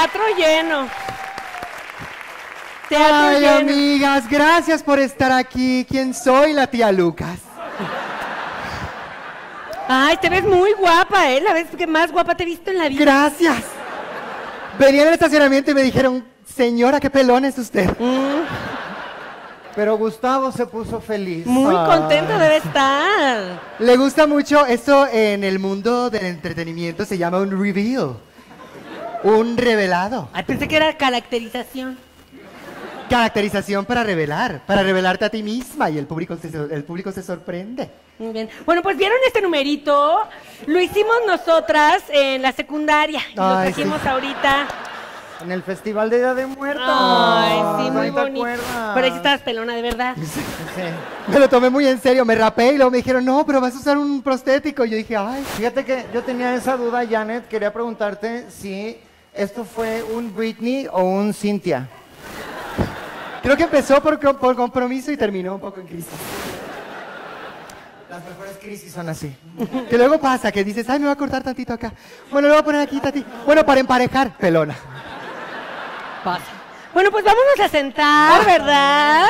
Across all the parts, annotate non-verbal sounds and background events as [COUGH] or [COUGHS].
Teatro lleno. Teatro Ay, lleno. amigas, gracias por estar aquí. ¿Quién soy? La tía Lucas. Ay, te ves muy guapa, ¿eh? La vez que más guapa te he visto en la vida. Gracias. Venía en el estacionamiento y me dijeron, señora, qué pelón es usted. Pero Gustavo se puso feliz. Muy Ay. contento debe estar. Le gusta mucho esto en el mundo del entretenimiento, se llama un reveal. Un revelado. Ay, pensé que era caracterización. Caracterización para revelar, para revelarte a ti misma y el público se, el público se sorprende. Muy bien. Bueno, pues vieron este numerito. Lo hicimos nosotras en la secundaria. Y lo Ay, trajimos sí. ahorita. En el Festival de Día de Muertos. Ay, sí, muy ¿No te bonito. acuerdas? Pero ahí sí estabas pelona, de verdad. Me lo tomé muy en serio, me rapé y luego me dijeron, no, pero vas a usar un prostético. Y yo dije, ay, Fíjate que yo tenía esa duda, Janet. Quería preguntarte si esto fue un Britney o un Cynthia. creo que empezó por, por compromiso y terminó un poco en crisis. Las mejores crisis son así. Que luego pasa, que dices, ay, me voy a cortar tantito acá. Bueno, lo voy a poner aquí, tati. Bueno, para emparejar, pelona. Pasa. Bueno, pues vámonos a sentar, ¿verdad?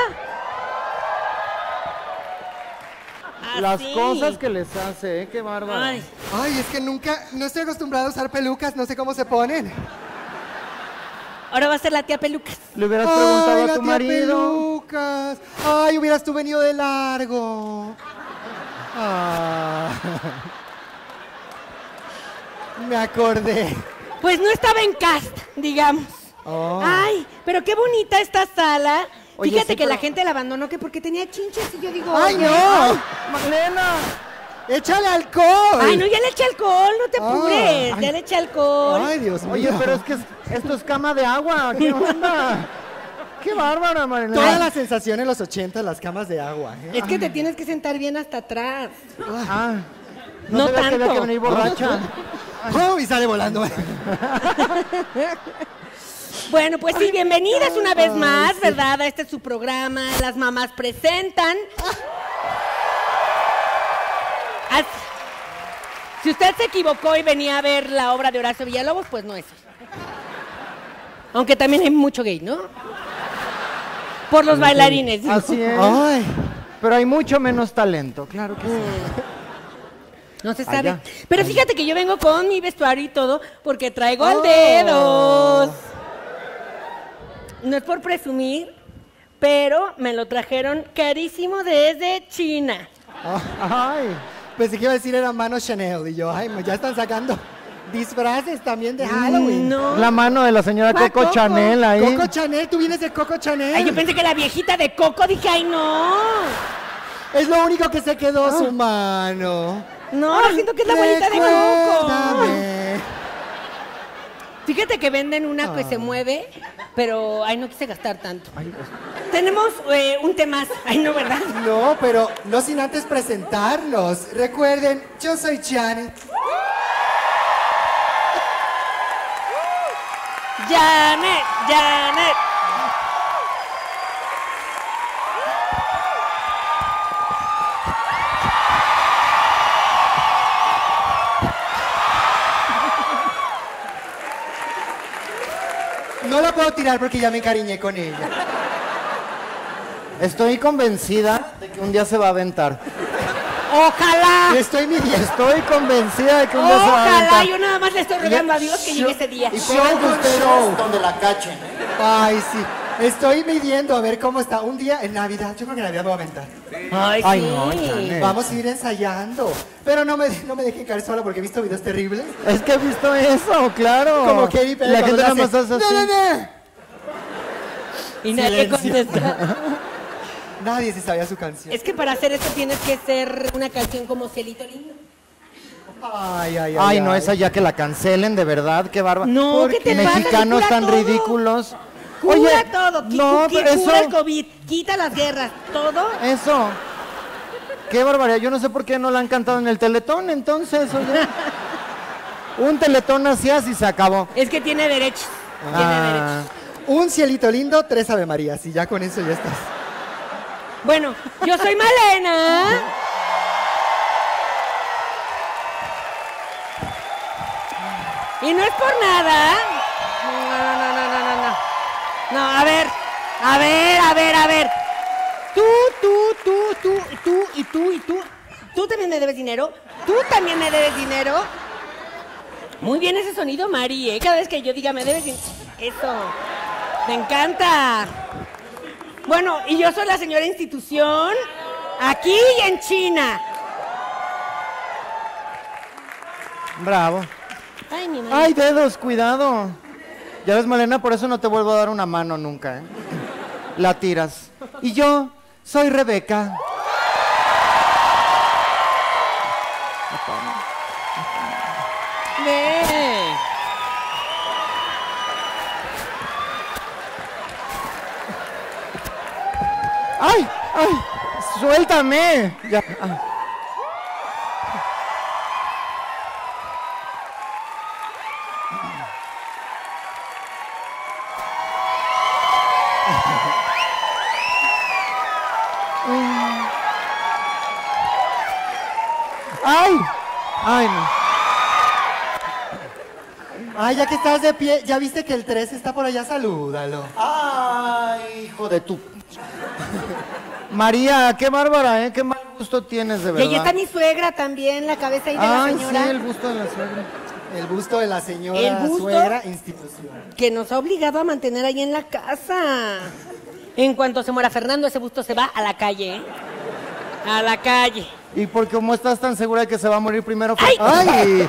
Las cosas que les hace, ¿eh? Qué bárbaro. Ay, Ay, es que nunca, no estoy acostumbrado a usar pelucas, no sé cómo se ponen. ahora va a ser la tía Pelucas. Le hubieras preguntado Ay, a la tu tía marido. Pelucas. Ay, hubieras tú venido de largo. Ah. Me acordé. Pues no estaba en cast, digamos. Oh. Ay, pero qué bonita esta sala. Oye, Fíjate sí, que la gente la abandonó que porque tenía chinches y yo digo, ¡Ay, no! ¡Magdalena! ¡Échale alcohol! Ay, no, ya le eché alcohol, no te Ah, apures, ay. ya le eché alcohol. Ay, Dios mío. Oye, pero es que es- esto es cama de agua. ¿Qué [LAUGHS] onda? ¡Qué bárbara, Marilena! Toda la sensación en los 80, las camas de agua. ¿eh? Es que te tienes que sentar bien hasta atrás. Ah, No sabía que había tanto. que venir borracha. [LAUGHS] ¡Oh! Y sale volando. [LAUGHS] Bueno, pues sí, bienvenidas una vez más, ¿verdad? A este es su programa, Las Mamás Presentan. Si usted se equivocó y venía a ver la obra de Horacio Villalobos, pues no es. Aunque también hay mucho gay, ¿no? Por los bailarines. digo. Así es. Ay. Pero hay mucho menos talento, claro que sí. No se sabe. Allá. Pero fíjate que yo vengo con mi vestuario y todo porque traigo al Oh. No es por presumir, pero me lo trajeron carísimo desde China. Ay, Pensé que iba a decir era mano Chanel. Y yo, ay, ya están sacando disfraces también de Halloween. No. la mano de la señora ¿Cuál Coco, Chanel ahí. Coco Chanel, tú vienes de Coco Chanel. Ay, yo pensé que la viejita de Coco, dije, ay, no. Es lo único que se quedó su mano. No, siento que es la abuelita de Coco. Fíjate que venden una que se mueve, pero ay, no quise gastar tanto. Tenemos eh, un tema. Ay, no, ¿verdad? No, pero no sin antes presentarnos. Recuerden, yo soy Janet. Janet, Janet. No la puedo tirar porque ya me encariñé con ella. Estoy convencida de que un día se va a aventar. Ojalá. Estoy. Estoy convencida de que un día se va a Ojalá. aventar. Yo nada más le estoy rogando a Dios que llegue ese día. Y pongan ustedes- donde la cachen. Ay, sí. Estoy midiendo a ver cómo está. Un día en Navidad, yo creo que en Navidad me voy a aventar. Ay, Ay, sí. no. Vamos a ir ensayando. Pero no me, no me dejen caer sola porque he visto videos terribles. Es que he visto eso, claro. Como Katy Perry La gente nada más hace, así. "No, no, no". Y nadie contesta. [LAUGHS] Nadie se sabía su canción. Es que para hacer esto tienes que ser una canción como Cielito Lindo. Ay, ay, ay. Ay, no, esa ya que la cancelen, de verdad, qué bárbaro. No, ¿qué te pasa? Mexicanos tan todo. ridículos. Cura Oye, todo. no, cura el eso, COVID, quita las guerras, todo. eso. Qué barbaridad. Yo no sé por qué no la han cantado en el Teletón, entonces, oye. [LAUGHS] Un Teletón así, así se acabó. Es que tiene derechos. Tiene Ah, derechos. Un cielito lindo, tres Ave Marías. Y ya con eso ya estás. Bueno, yo soy Malena. Y no es por nada. No, a ver, a ver, a ver, a ver. Tú, tú, tú, tú, tú y tú y tú. Tú también me debes dinero. Tú también me debes dinero. Muy bien ese sonido, Mari, ¿eh? Cada vez que yo diga me debes dinero. Eso. Me encanta. Bueno, y yo soy la señora institución aquí y en China. bravo. Ay, mi madre. Ay, dedos, cuidado. Ya ves, Malena, por eso no te vuelvo a dar una mano nunca, ¿eh? La tiras. Y yo soy Rebeca. Ve. ¡Ay! ¡Ay! ¡Suéltame! Ya. ah. ¡Ay! ¡Ay, no! Ay, ya que estás de pie, ¿ya viste que el 3 está por allá? Salúdalo. ¡Ay, hijo de tu... María, qué bárbara, ¿eh? Qué mal gusto tienes, de Y verdad. ahí está mi suegra también, la cabeza ahí de la señora. sí, el gusto de la suegra. El busto de la señora ¿El busto? suegra institución. que nos ha obligado a mantener ahí en la casa. En cuanto se muera Fernando, ese busto se va a la calle, ¿eh? A la calle. ¿Y por qué cómo estás tan segura de que se va a morir primero? ¡Ay! ¡Ay!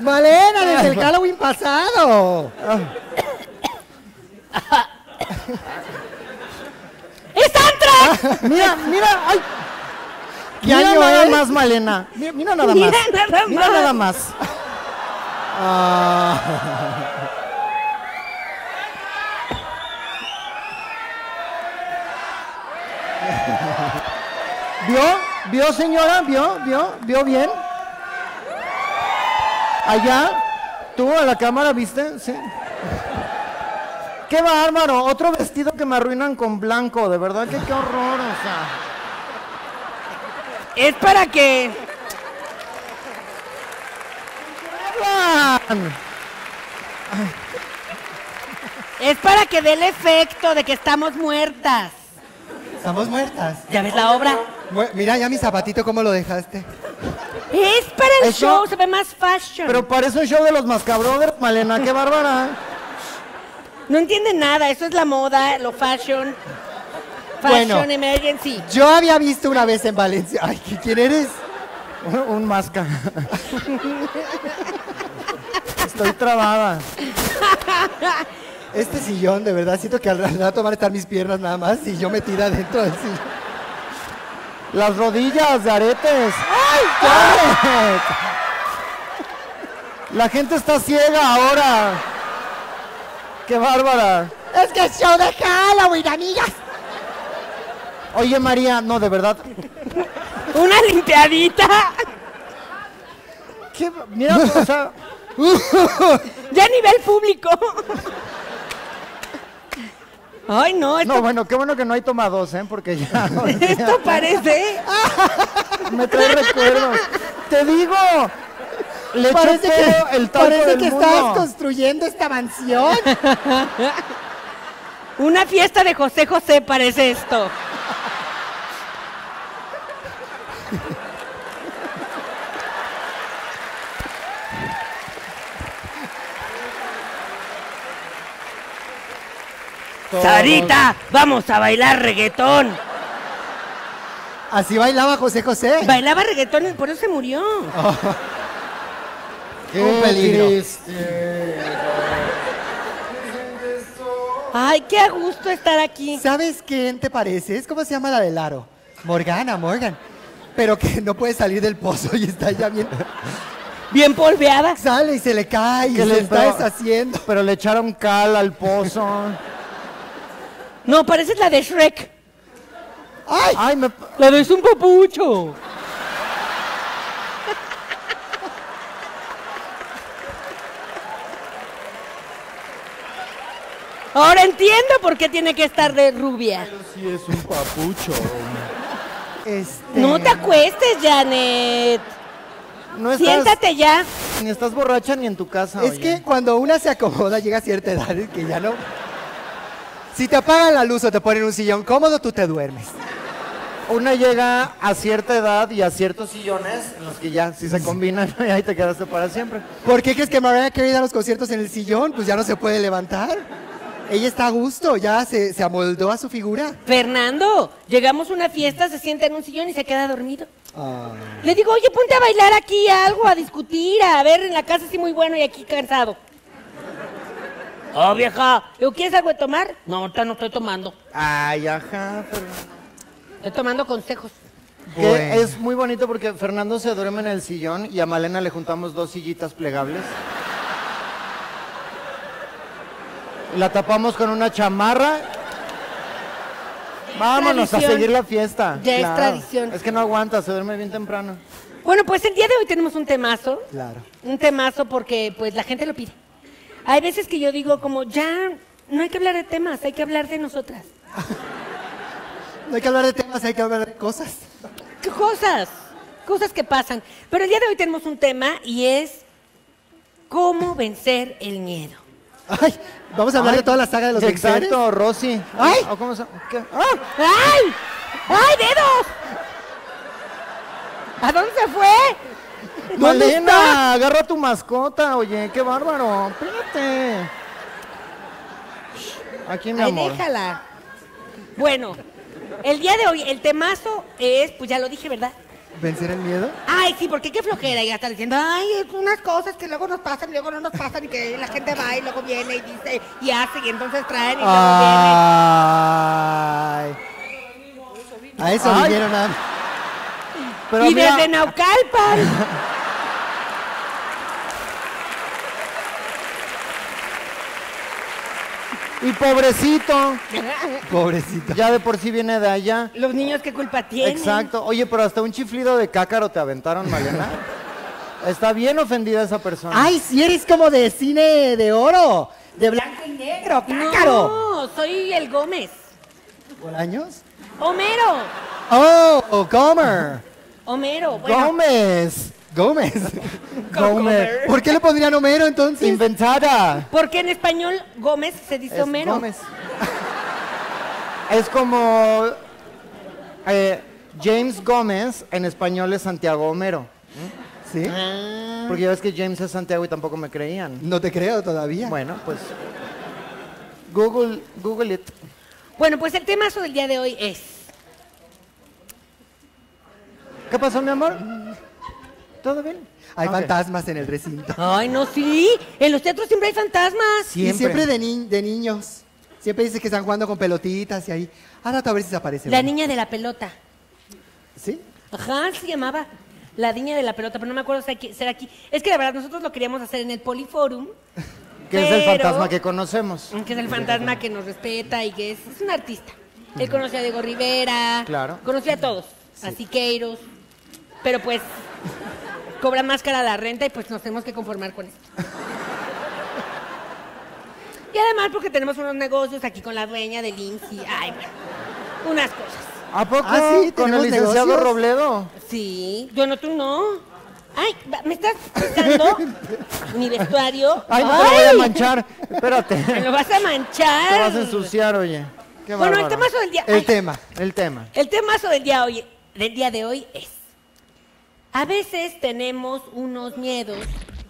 Malena, desde el Halloween pasado. ¡Es Antrax! Mira, mira, ay. ¿Qué Mira año nada es? más, Malena. Mira, mira nada Mira más. nada Mira más. nada más. ¿Vio? ¿Vio, señora? ¿Vio? ¿Vio? ¿Vio bien? Allá, tú a la cámara, ¿viste? Sí. Qué bárbaro, otro vestido que me arruinan con blanco, de verdad que qué horror, o sea. Es para que. Es para que dé el efecto de que estamos muertas. Estamos muertas. ¿Ya ves la obra? Mu- Mira ya mi zapatito, ¿cómo lo dejaste? Es para el Eso- show, se ve más fashion. Pero parece un show de los Mascabrothers, Malena, qué bárbara. No entiende nada, eso es la moda, lo fashion. Bueno. Fashion emergency. Yo había visto una vez en Valencia. Ay, ¿qui- ¿quién eres? Un masca. [LAUGHS] Estoy trabada. [LAUGHS] Este sillón, de verdad, siento que al rato van a estar mis piernas nada más y yo metida dentro del sillón. Las rodillas de aretes. ¡Ay, Janet! La gente está ciega ahora. ¡Qué bárbara! Es que es show de Halloween, amigas. Oye, María, no, de verdad. Una limpiadita. ¿Qué? Mira, o sea, [LAUGHS] Ya a nivel público. Ay, no, esto, no, bueno, qué bueno que no hay toma dos, ¿eh? Porque ya [LAUGHS] [LAUGHS] esto parece. [LAUGHS] me trae recuerdos. Te digo, le Parece que, el parece que mundo. estabas construyendo esta mansión. Una fiesta de José José parece esto. Sarita, vamos a bailar reggaetón. Así bailaba José José. Bailaba reggaetón y por eso se murió. [LAUGHS] Qué Un peligro. triste. Ay, qué a gusto estar aquí. ¿Sabes quién te pareces? ¿Cómo se llama la del aro? Morgana, Morgan. Pero que no puede salir del pozo y está ya bien. [LAUGHS] Bien polveada. Sale y se le cae y se le- está deshaciendo. Pero le echaron cal al pozo. [LAUGHS] No, pareces la de Shrek. ¡Ay! Ay, me... La de es un papucho. Ahora entiendo por qué tiene que estar de rubia. Sí, es un papucho. Este... No te acuestes, Janet. No estás, Siéntate ya. ni estás borracha ni en tu casa. Es oye. que cuando una se acomoda, llega a cierta edad que ya no. Si te apagan la luz o te ponen un sillón cómodo, tú te duermes. Una llega a cierta edad y a ciertos sillones en los que ya, si se combinan, y ahí te quedaste para siempre. ¿Por qué crees que Mariah Carey da los conciertos en el sillón? Pues ya no se puede levantar. Ella está a gusto, ya se, se amoldó a su figura. Fernando, llegamos a una fiesta, se sienta en un sillón y se queda dormido. Ah. Le digo, oye, ponte a bailar aquí algo, a discutir, a ver, en la casa sí muy bueno y aquí cansado. Oh, vieja, ¿le digo, ¿quieres algo de tomar? No, ahorita no estoy tomando. Ay, ajá. pero- Estoy tomando consejos. Que Bueno. es muy bonito porque Fernando se duerme en el sillón y a Malena le juntamos dos sillitas plegables. La tapamos con una chamarra. Vámonos a seguir la fiesta. Ya es tradición. Es que no aguanta, se duerme bien temprano. Bueno, pues el día de hoy tenemos un temazo. Claro. Un temazo porque pues la gente lo pide. Hay veces que yo digo como, ya, no hay que hablar de temas, hay que hablar de nosotras. No hay que hablar de temas, hay que hablar de cosas. ¿Qué cosas? Cosas que pasan. Pero el día de hoy tenemos un tema y es cómo vencer el miedo. Ay, vamos a hablar Ay, de toda la saga de los Venceres? Exacto, Rosy. Ay. ¿O cómo se- qué? ¡Ay! ¡Ay, dedos! ¿A dónde se fue? [LAUGHS] ¿Dónde Malena, está? agarra a tu mascota, oye, qué bárbaro. Espérate. Aquí, mi Ay, amor. déjala. Bueno, el día de hoy, el temazo es, pues ya lo dije, ¿verdad? ¿Vencer el miedo? Ay, sí, porque qué flojera. Ya está diciendo, ay, unas cosas que luego nos pasan y luego no nos pasan y que la gente va y luego viene y dice y hace y entonces traen y luego Ay. A eso Ay. vinieron a... Pero. Y mira, desde Naucalpan. [LAUGHS] y pobrecito, [LAUGHS] Pobrecito. ya de por sí viene de allá. Los niños, ¿qué culpa tienen? Exacto. Oye, pero hasta un chiflido de cácaro te aventaron, Malena. Está bien ofendida esa persona. Ay, si eres como de cine de oro. De blanco y negro, cácaro. No, soy el Gómez. ¿Bolaños? Homero. Oh, Gomer. Homero. Bueno, Gómez. [LAUGHS] Gómez. Gómez. ¿Por qué le pondrían Homero entonces? Inventada. porque en español Gómez se dice Es Homero. Gómez. Es como eh, James Gómez en español es Santiago Homero. ¿Sí? Ah. Porque ya ves que James es Santiago y tampoco me creían. No te creo todavía. Bueno, pues Google, Google it. Bueno, pues el temazo del día de hoy es. ¿Qué pasó, mi amor? ¿Todo bien? Hay fantasmas en el recinto. [LAUGHS] Ay, no, sí. En los teatros siempre hay fantasmas. Y siempre de, ni- de niños. Siempre dice que están jugando con pelotitas y ahí. Ah, rato a ver si se aparece. La uno. niña de la pelota. ¿Sí? Ajá, se llamaba. La niña de la pelota, pero no me acuerdo si aquí- será aquí. Es que la verdad, nosotros lo queríamos hacer en el Poliforum. Que es el fantasma que conocemos. Que es el fantasma que nos respeta y que es, es un artista. Él conocía a Diego Rivera. Claro. Conocía a todos. A Siqueiros. Pero pues cobra más cara la renta y pues nos tenemos que conformar con esto. Y además porque tenemos unos negocios aquí con la dueña del y, ay, bueno, unas cosas. ¿A poco? Ah, sí, ¿Con el ¿tenemos licenciado negocios? Robledo? Sí, yo no, tú no. Ay, ¿me estás quitando mi vestuario? Ay, no te lo voy a manchar. Espérate. [LAUGHS] Me lo vas a manchar. Te vas a ensuciar, oye. Qué Bueno, el temazo del día. El ay, tema. El tema. El temazo del día, hoy, del día de hoy es, a veces tenemos unos miedos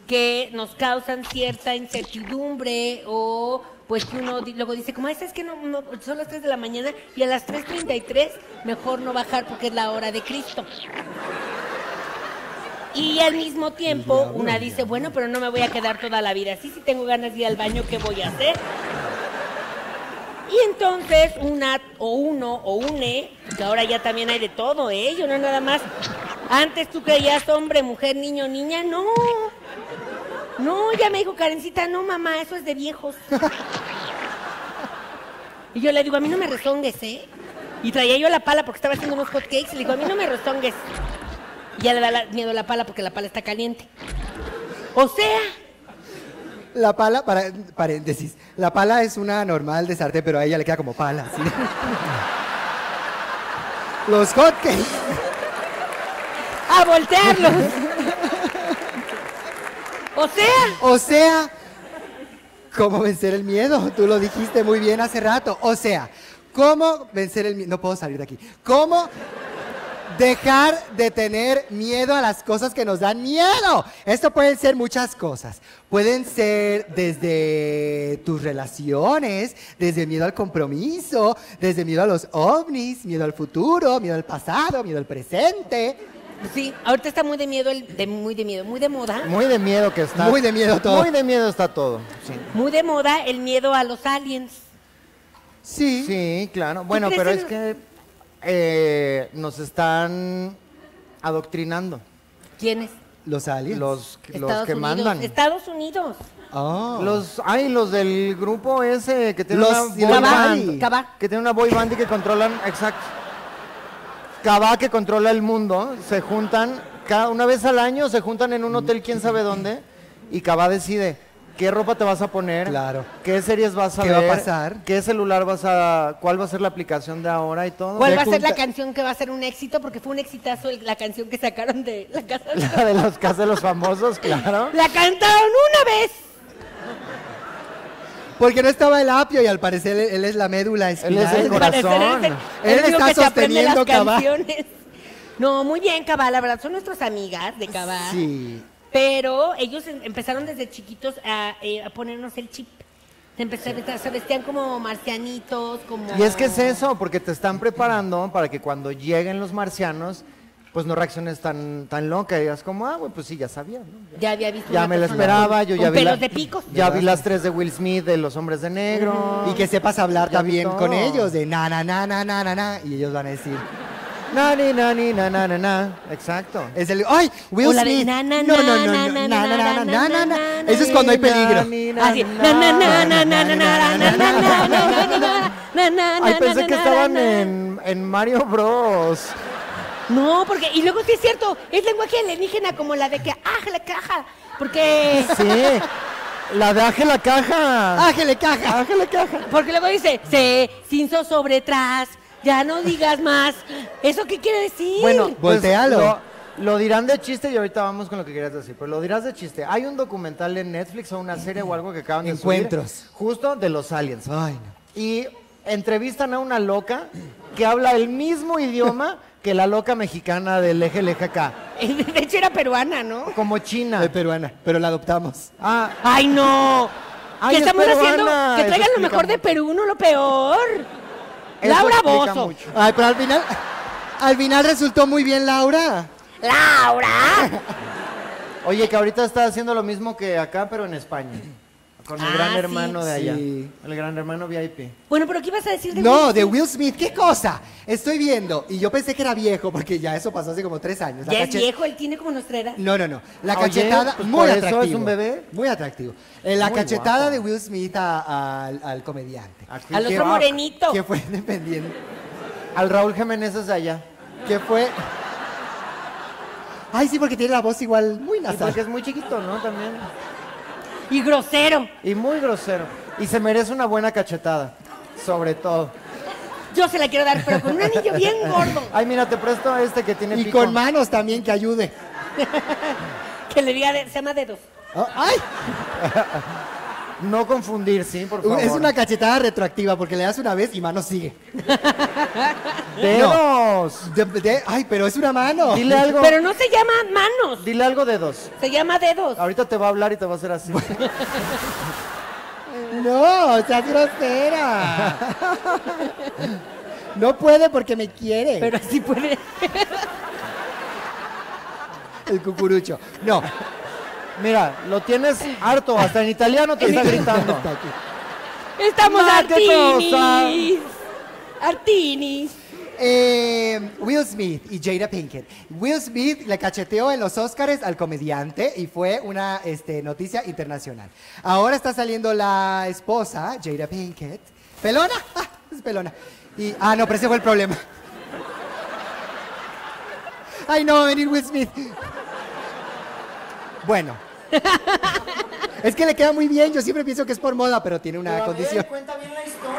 que nos causan cierta incertidumbre o pues que uno luego dice, como "Ay, es que no, no, son las 3 de la mañana y a las 3.33 mejor no bajar porque es la hora de Cristo. Y al mismo tiempo una dice, bueno, pero no me voy a quedar toda la vida así, si tengo ganas de ir al baño, ¿qué voy a hacer? Y entonces una o uno o une, que ahora ya también hay de todo, ¿eh? Yo no nada más. Antes tú creías hombre, mujer, niño, niña, no. No, ya me dijo Karencita, no mamá, eso es de viejos. Y yo le digo, a mí no me rezongues, ¿eh? Y traía yo la pala porque estaba haciendo unos hot cakes y le digo, a mí no me rezongues. Y ya le da miedo la pala porque la pala está caliente. O sea, La pala, para, paréntesis, la pala es una normal de sartén, pero a ella le queda como pala. ¿sí? Los hotcakes. a voltearlos. O sea, O sea, ¿cómo vencer el miedo? Tú lo dijiste muy bien hace rato. O sea, ¿cómo vencer el miedo? No puedo salir de aquí. ¿Cómo dejar de tener miedo a las cosas que nos dan miedo? Esto pueden ser muchas cosas. Pueden ser desde tus relaciones, desde miedo al compromiso, desde miedo a los ovnis, miedo al futuro, miedo al pasado, miedo al presente. Sí, ahorita está muy de miedo, el, de, muy de miedo, muy de moda. Muy de miedo que está. Muy de miedo todo. Muy de miedo está todo. Sí. Muy de moda el miedo a los aliens. Sí. Sí, claro. Bueno, pero en- es que eh, nos están adoctrinando ¿Quiénes? Los aliens. los, que Unidos. mandan. Estados Unidos. Oh. Los, ay, los del grupo ese que tiene Los una boy band. Cabá. Que tiene una boy band y que controlan, exacto. Cabá que controla el mundo, se juntan, cada, una vez al año se juntan en un hotel quién sabe dónde y Cabá decide qué ropa te vas a poner, Claro. qué series vas a ¿Qué va a ver, pasar? qué celular vas a, cuál va a ser la aplicación de ahora y todo. ¿Cuál va a ser la canción que va a ser un éxito? Porque fue un exitazo el- la canción que sacaron de la casa. de- [LAUGHS] La de los casos de los famosos, claro. La cantaron una vez. Porque no estaba el apio y al parecer él, él es la médula espinal. es el corazón. es Él es el único está sosteniendo Cabá. canciones. No, muy bien, Cabá, la verdad, son nuestras amigas de Cabá. Sí. Pero ellos em- empezaron desde chiquitos a, eh, a ponernos el chip. Se, empezaron, se vestían como marcianitos, como... Y es que es eso, porque te están preparando para que cuando lleguen los marcianos, pues no reacciones tan, tan loca y digas como, ah, güey, pues sí, ya sabía, ¿no? Ya había visto Ya una me la esperaba, yo con ya vi, pelos la- de picos. ya vi las tres de Will Smith de Los Hombres de Negro. Y que sepas hablar Ya también con ellos, de na, na, na, na, na, na, na, y ellos van a decir, Na, ni, na, ni, na, na, na, na. Exacto. es el, ¡ay! Will Smith. no, no, no, na, no, na, na, na, na, na, Eso es cuando hay peligro. Así. na. Na, na, na, na, na, na, na, na, na, na, na, na, na, na, na, Ay, pensé que estaban en, en Mario Bros. No, porque, y luego sí es cierto, es lenguaje alienígena como la de que, ah, la caja, porque, Sí. La de Ángela Caja. ¡Ángele caja! Ángela Caja. porque luego dice, se cinzo sobre tras, ya no digas más. ¿Eso qué quiere decir? Bueno, pues, Voltealo. Lo, lo dirán de chiste y ahorita vamos con lo que querías decir, pero lo dirás de chiste. Hay un documental en Netflix o una serie o algo que acaban de Encuentros. subir, justo de los aliens. Ay, no. Y entrevistan a una loca que habla el mismo idioma [LAUGHS] que la loca mexicana del eje acá, [LAUGHS] de hecho era peruana, ¿no? como China. Es peruana, pero la adoptamos. Ah, Ay, no. Ay, ¿Qué es estamos haciendo? Que traigan lo mejor de. Perú, no lo peor. Eso Laura Bozo. mucho. Ay, pero al final, al final resultó muy bien Laura. Laura. [LAUGHS] Oye, que ahorita está haciendo lo mismo que acá, pero en España. Con el Ah, gran sí. hermano de allá. Sí. El gran hermano VIP. Bueno, pero ¿qué ibas a decir de No, Will de Smith? Will Smith. ¿Qué cosa? Estoy viendo. Y yo pensé que era viejo, porque ya eso pasó hace como tres años. La Ya es cache- viejo, él tiene como nuestra edad. No, no, no. La Oye, cachetada, pues muy por eso atractivo. es un bebé. Muy atractivo. Eh, la Muy cachetada guapo. de Will Smith a- al, al comediante. Aquí. Al otro morenito. Que fue dependiente. Al Raúl Jiménez es de allá. Que fue. Ay, sí, porque tiene la voz igual muy Y nasal. porque es muy chiquito, ¿no? También. Y grosero. Y muy grosero. Y se merece una buena cachetada. Sobre todo. Yo se la quiero dar, pero con un anillo bien gordo. Ay, mira, te presto este que tiene Y pico. con manos también que ayude. [LAUGHS] Que le diga, de- se llama dedos. Oh, ¡Ay! No confundir, sí, por favor. Es una cachetada retroactiva porque le das una vez y mano sigue. [LAUGHS] ¡Dedos! De- de- ay, pero es una mano. Dile [LAUGHS] algo. Pero no se llama manos, Dile algo dedos. se llama dedos. Ahorita te va a hablar y te va a hacer así. No, seas grosera. [LAUGHS] No puede porque me quiere. Pero así puede. El cucurucho. No. Mira, lo tienes harto. Hasta en italiano te está gritando. Estamos Ma, Artinis. Artinis. Eh, Will Smith y Jada Pinkett. Will Smith le cacheteó en los Oscars al comediante y fue una este, noticia internacional. Ahora está saliendo la esposa, Jada Pinkett. ¿Pelona? [LAUGHS] Ah, es pelona. Y, ah, no, pero ese fue el problema. Ay, no, va a venir Will Smith. Bueno. [LAUGHS] Es que le queda muy bien, yo siempre pienso que es por moda, pero tiene una condición. Cuenta bien la historia.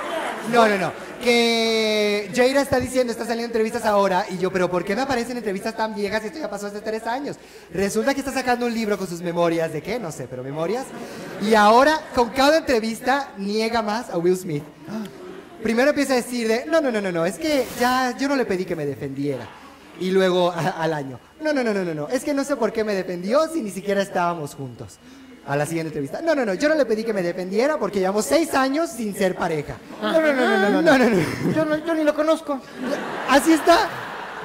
No, no, no. Que Jaira está diciendo, está saliendo entrevistas ahora, y yo, pero ¿por qué me aparecen entrevistas tan viejas? Esto ya pasó hace tres años. Resulta que está sacando un libro con sus memorias, ¿de qué? No sé, pero memorias. Y ahora, con cada entrevista, niega más a Will Smith. Primero empieza a decir de, no, no, no, no, no, es que ya yo no le pedí que me defendiera. Y luego a- al año, no, no, no, no, no, no. Es que no sé por qué me dependió si ni siquiera estábamos juntos. A la siguiente entrevista. No, no, no. Yo no le pedí que me dependiera porque llevamos seis años sin ser pareja. Ah. No, no, no, no, no, no, no, no. Yo, no, yo ni lo conozco. Así está.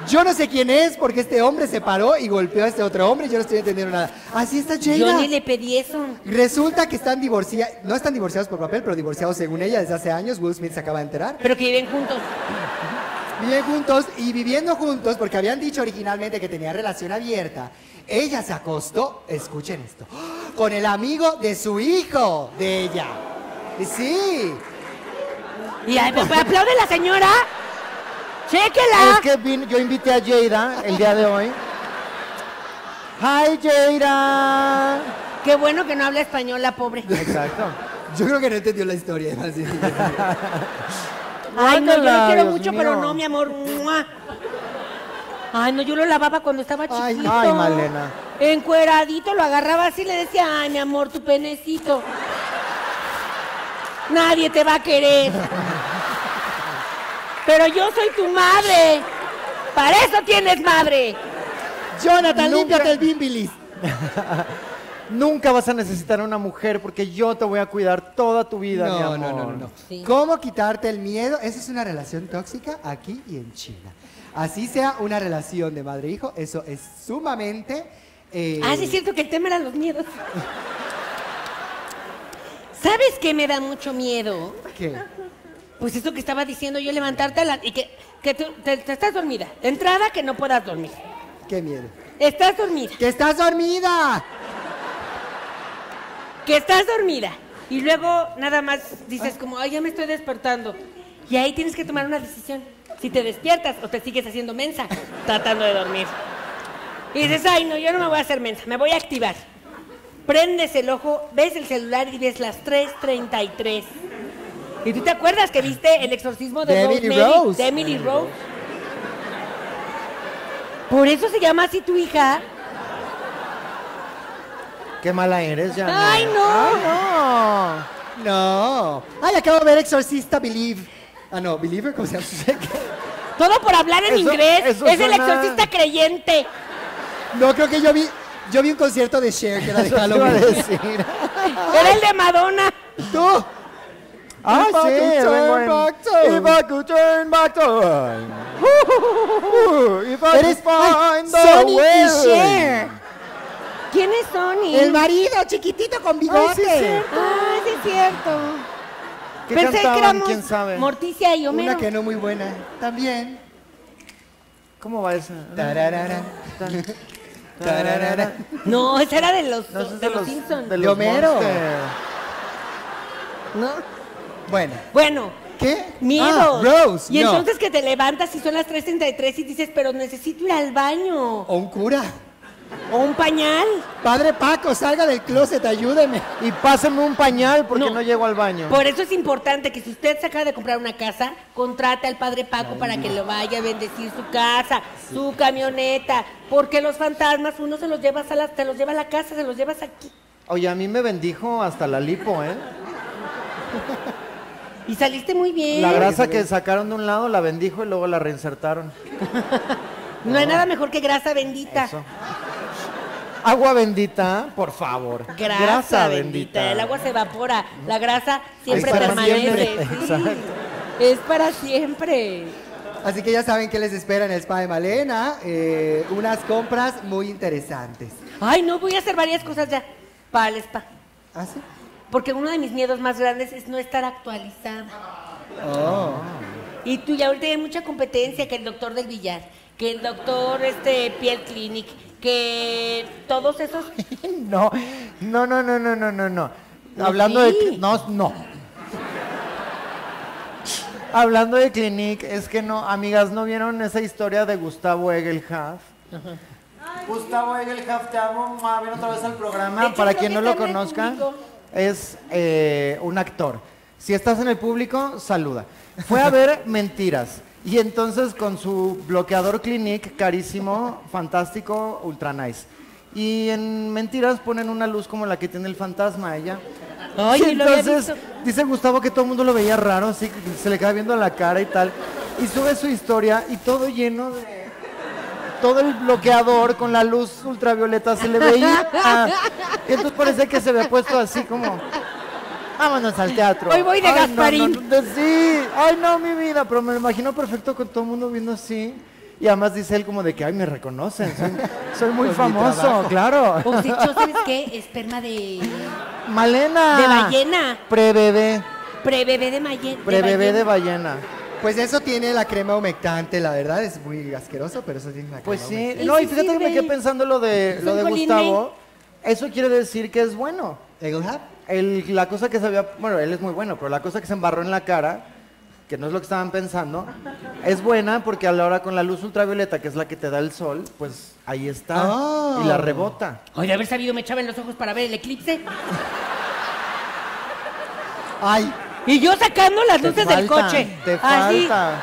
Yo no sé quién es porque este hombre se paró y golpeó a este otro hombre yo no estoy entendiendo nada. Así está Sheila. Yo ni le pedí eso. Resulta que están divorciados, no están divorciados por papel, pero divorciados según ella desde hace años. Will Smith se acaba de enterar. Pero que viven juntos. Viven juntos y viviendo juntos porque habían dicho originalmente que tenía relación abierta. Ella se acostó, escuchen esto, con el amigo de su hijo, de ella. Sí. Y ay, pues, aplaude la señora. Chéquela. Es que vin- yo invité a Jada el día de hoy. Hi, Jada. Qué bueno que no habla español la pobre. Exacto. Yo creo que no entendió la historia. [LAUGHS] Ay, no, yo lo quiero mucho, pero no, mi amor. ¡Mua! Ay, no, yo lo lavaba cuando estaba chiquito. Ay, Ay, Malena. Encueradito, lo agarraba así y le decía, ay, mi amor, tu penecito. Nadie te va a querer. [LAUGHS] Pero yo soy tu madre. Para eso tienes madre. Jonathan, Nunca- límpiate el bimbilis. [LAUGHS] Nunca vas a necesitar una mujer porque yo te voy a cuidar toda tu vida, mi No, amor. no, no, no, no. Sí. ¿Cómo quitarte el miedo? Esa es una relación tóxica aquí y en China. Así sea una relación de madre-hijo, eso es sumamente... eh, Ah, sí es cierto que el tema eran los miedos. ¿Sabes qué me da mucho miedo? ¿Qué? Pues esto que estaba diciendo yo, levantarte a la- y que, que tú- te, te estás dormida. De entrada, que no puedas dormir. ¿Qué miedo? Estás dormida. ¡Que estás dormida! Que estás dormida y luego nada más dices como, ay, ya me estoy despertando. Y ahí tienes que tomar una decisión. Si te despiertas o te sigues haciendo mensa tratando de dormir. Y dices, ay, no, yo no me voy a hacer mensa, me voy a activar. Prendes el ojo, ves el celular y ves las 3.33. ¿Y tú te acuerdas que viste el exorcismo de, De Emily Rose. de Emily Rose? Por eso se llama así tu hija. Qué mala eres, ya. Ay, no. no. No. Ay, acabo de ver Exorcista Believe. Ah, no, Believer, ¿cómo se llama? [LAUGHS] Todo por hablar en Eso- inglés. eso es el exorcista creyente. No, creo que yo vi, yo vi un concierto de Cher que era de Halloween. decir. [LAUGHS] Era el de Madonna. ¿Tú? Ah, sí, turn back time. If I could turn back time. [LAUGHS] If I could find the way. y Cher. ¿Quiénes son? y- El marido, chiquitito con bigote. Ay, sí, es cierto. Ay, sí es cierto. ¿Qué Pensé que cantaban? éramos ¿Quién sabe? Morticia y Homero. Una que no muy buena. También. ¿Cómo va esa? Tararara. [LAUGHS] Tararara. No, esa era de los, No, de los Simpsons. de De los Homero. ¿No? Bueno, Bueno, ¿qué? miedos. Ah, Rose. y no. entonces que te levantas y son las 3.33 y dices, pero necesito ir al baño. O un cura. O un pañal. Padre Paco, salga del closet, ayúdeme. Y pásenme un pañal porque No. no, llego al baño. Por eso es importante que si usted se acaba de comprar una casa, contrate al padre Paco para que lo vaya a bendecir su casa, su camioneta. Porque los fantasmas uno se los llevas a la, te los lleva a la casa, se los llevas aquí. Oye, a mí me bendijo hasta la lipo, ¿eh? Y saliste muy bien. La grasa que sacaron de un lado la bendijo y luego la reinsertaron. [LAUGHS] No hay nada mejor que grasa bendita. Eso. Agua bendita, por favor. Grasa, bendita. El agua se evapora. La grasa siempre permanece. siempre. [LAUGHS] sí. Exacto. Es para siempre. Así que ya saben qué les espera en el spa de Malena. eh, unas compras muy interesantes. Ay, no, voy a hacer varias cosas ya para el spa. ¿Ah, sí? Porque uno de mis miedos más grandes es no estar actualizada. Oh. Y tú ya ahorita hay mucha competencia, que el doctor del billar, que el doctor este Piel Clinic, que todos esos... [LAUGHS] No, no, no, no, no, no, no, no. Hablando sí. de... No, no. Hablando de Clinique, es que no, amigas, ¿no vieron esa historia de Gustavo Egelhaf? Gustavo Egelhaf, te amo, ma, ven otra vez al programa. Hecho, Para quien no lo conozca, es eh, un actor. Si estás en el público, saluda. Fue a ver Mentiras. Y entonces con su bloqueador Clinique, carísimo, fantástico, ultra nice. Y en Mentiras ponen una luz como la que tiene el fantasma ella. Ay, y entonces dice Gustavo que todo el mundo lo veía raro, así que se le queda viendo la cara y tal. Y sube su historia y todo lleno de... Todo el bloqueador con la luz ultravioleta se le veía. Y [LAUGHS] entonces parece que se había puesto así como... Vámonos al teatro. Hoy voy de Ay, Gasparín. no, no, sí, ay no, mi vida, pero me lo imagino perfecto con todo el mundo viendo así. Y además dice él como de que, ay, me reconocen, soy, soy muy [LAUGHS] Pues famoso, claro. O de hecho, ¿sabes qué? Esperma de... Malena. De ballena. Prebebé, Prebebé de, maye- de prebebé de ballena. Pues eso tiene la crema humectante, la verdad es muy asqueroso, pero eso tiene la crema Pues sí, humectante. No, y sí fíjate que me quedé pensando lo de, lo de Gustavo. Eso quiere decir que es bueno. ¿Egelhaf? El- la cosa que se había, bueno, él es muy bueno, pero la cosa que se embarró en la cara, que no es lo que estaban pensando, es buena porque a la hora con la luz ultravioleta, que es la que te da el sol, pues ahí está Oh. y la rebota. Ay, de haber sabido me echaba en los ojos para ver el eclipse. Ay, Y yo sacando las Te luces del coche. Te Así. falta.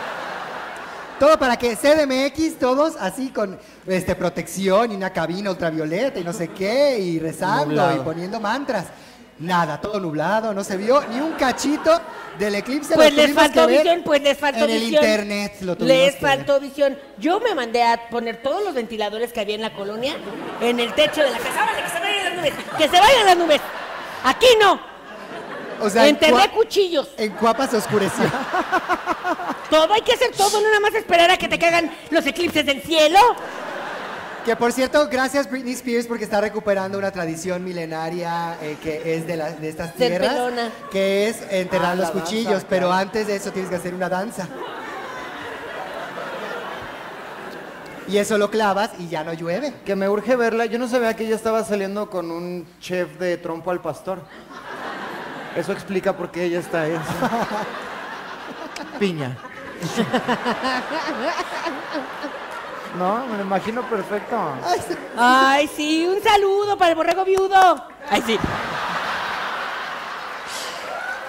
todo para que CDMX, todos así con este, protección y una cabina ultravioleta y no sé qué, y rezando Nublado. y poniendo mantras. Nada, todo nublado, no se vio ni un cachito del eclipse. Pues les faltó visión, pues les faltó en el visión. internet lo tuvimos Les que ver. faltó visión. Yo me mandé a poner todos los ventiladores que había en la colonia en el techo de la casa. ¡Órale, que se vayan las nubes! ¡Que se vayan las nubes! ¡Aquí no! O sea, en, Enterré Cua- cuchillos. en Cuapa se oscureció. Todo, hay que hacer todo, no nada más esperar a que te caigan los eclipses del cielo. Que por cierto, gracias Britney Spears porque está recuperando una tradición milenaria eh, que es de, la- de estas Ser tierras, pelona. que es enterrar Ah, los la danza, cuchillos, pero claro. antes de eso tienes que hacer una danza. Y eso lo clavas y ya no llueve. Que me urge verla. Yo no sabía que ella estaba saliendo con un chef de trompo al pastor. Eso explica por qué ella está ahí. [LAUGHS] Piña. [LAUGHS] No, me lo imagino perfecto. Ay, sí, un saludo para el borrego viudo. Ay, sí.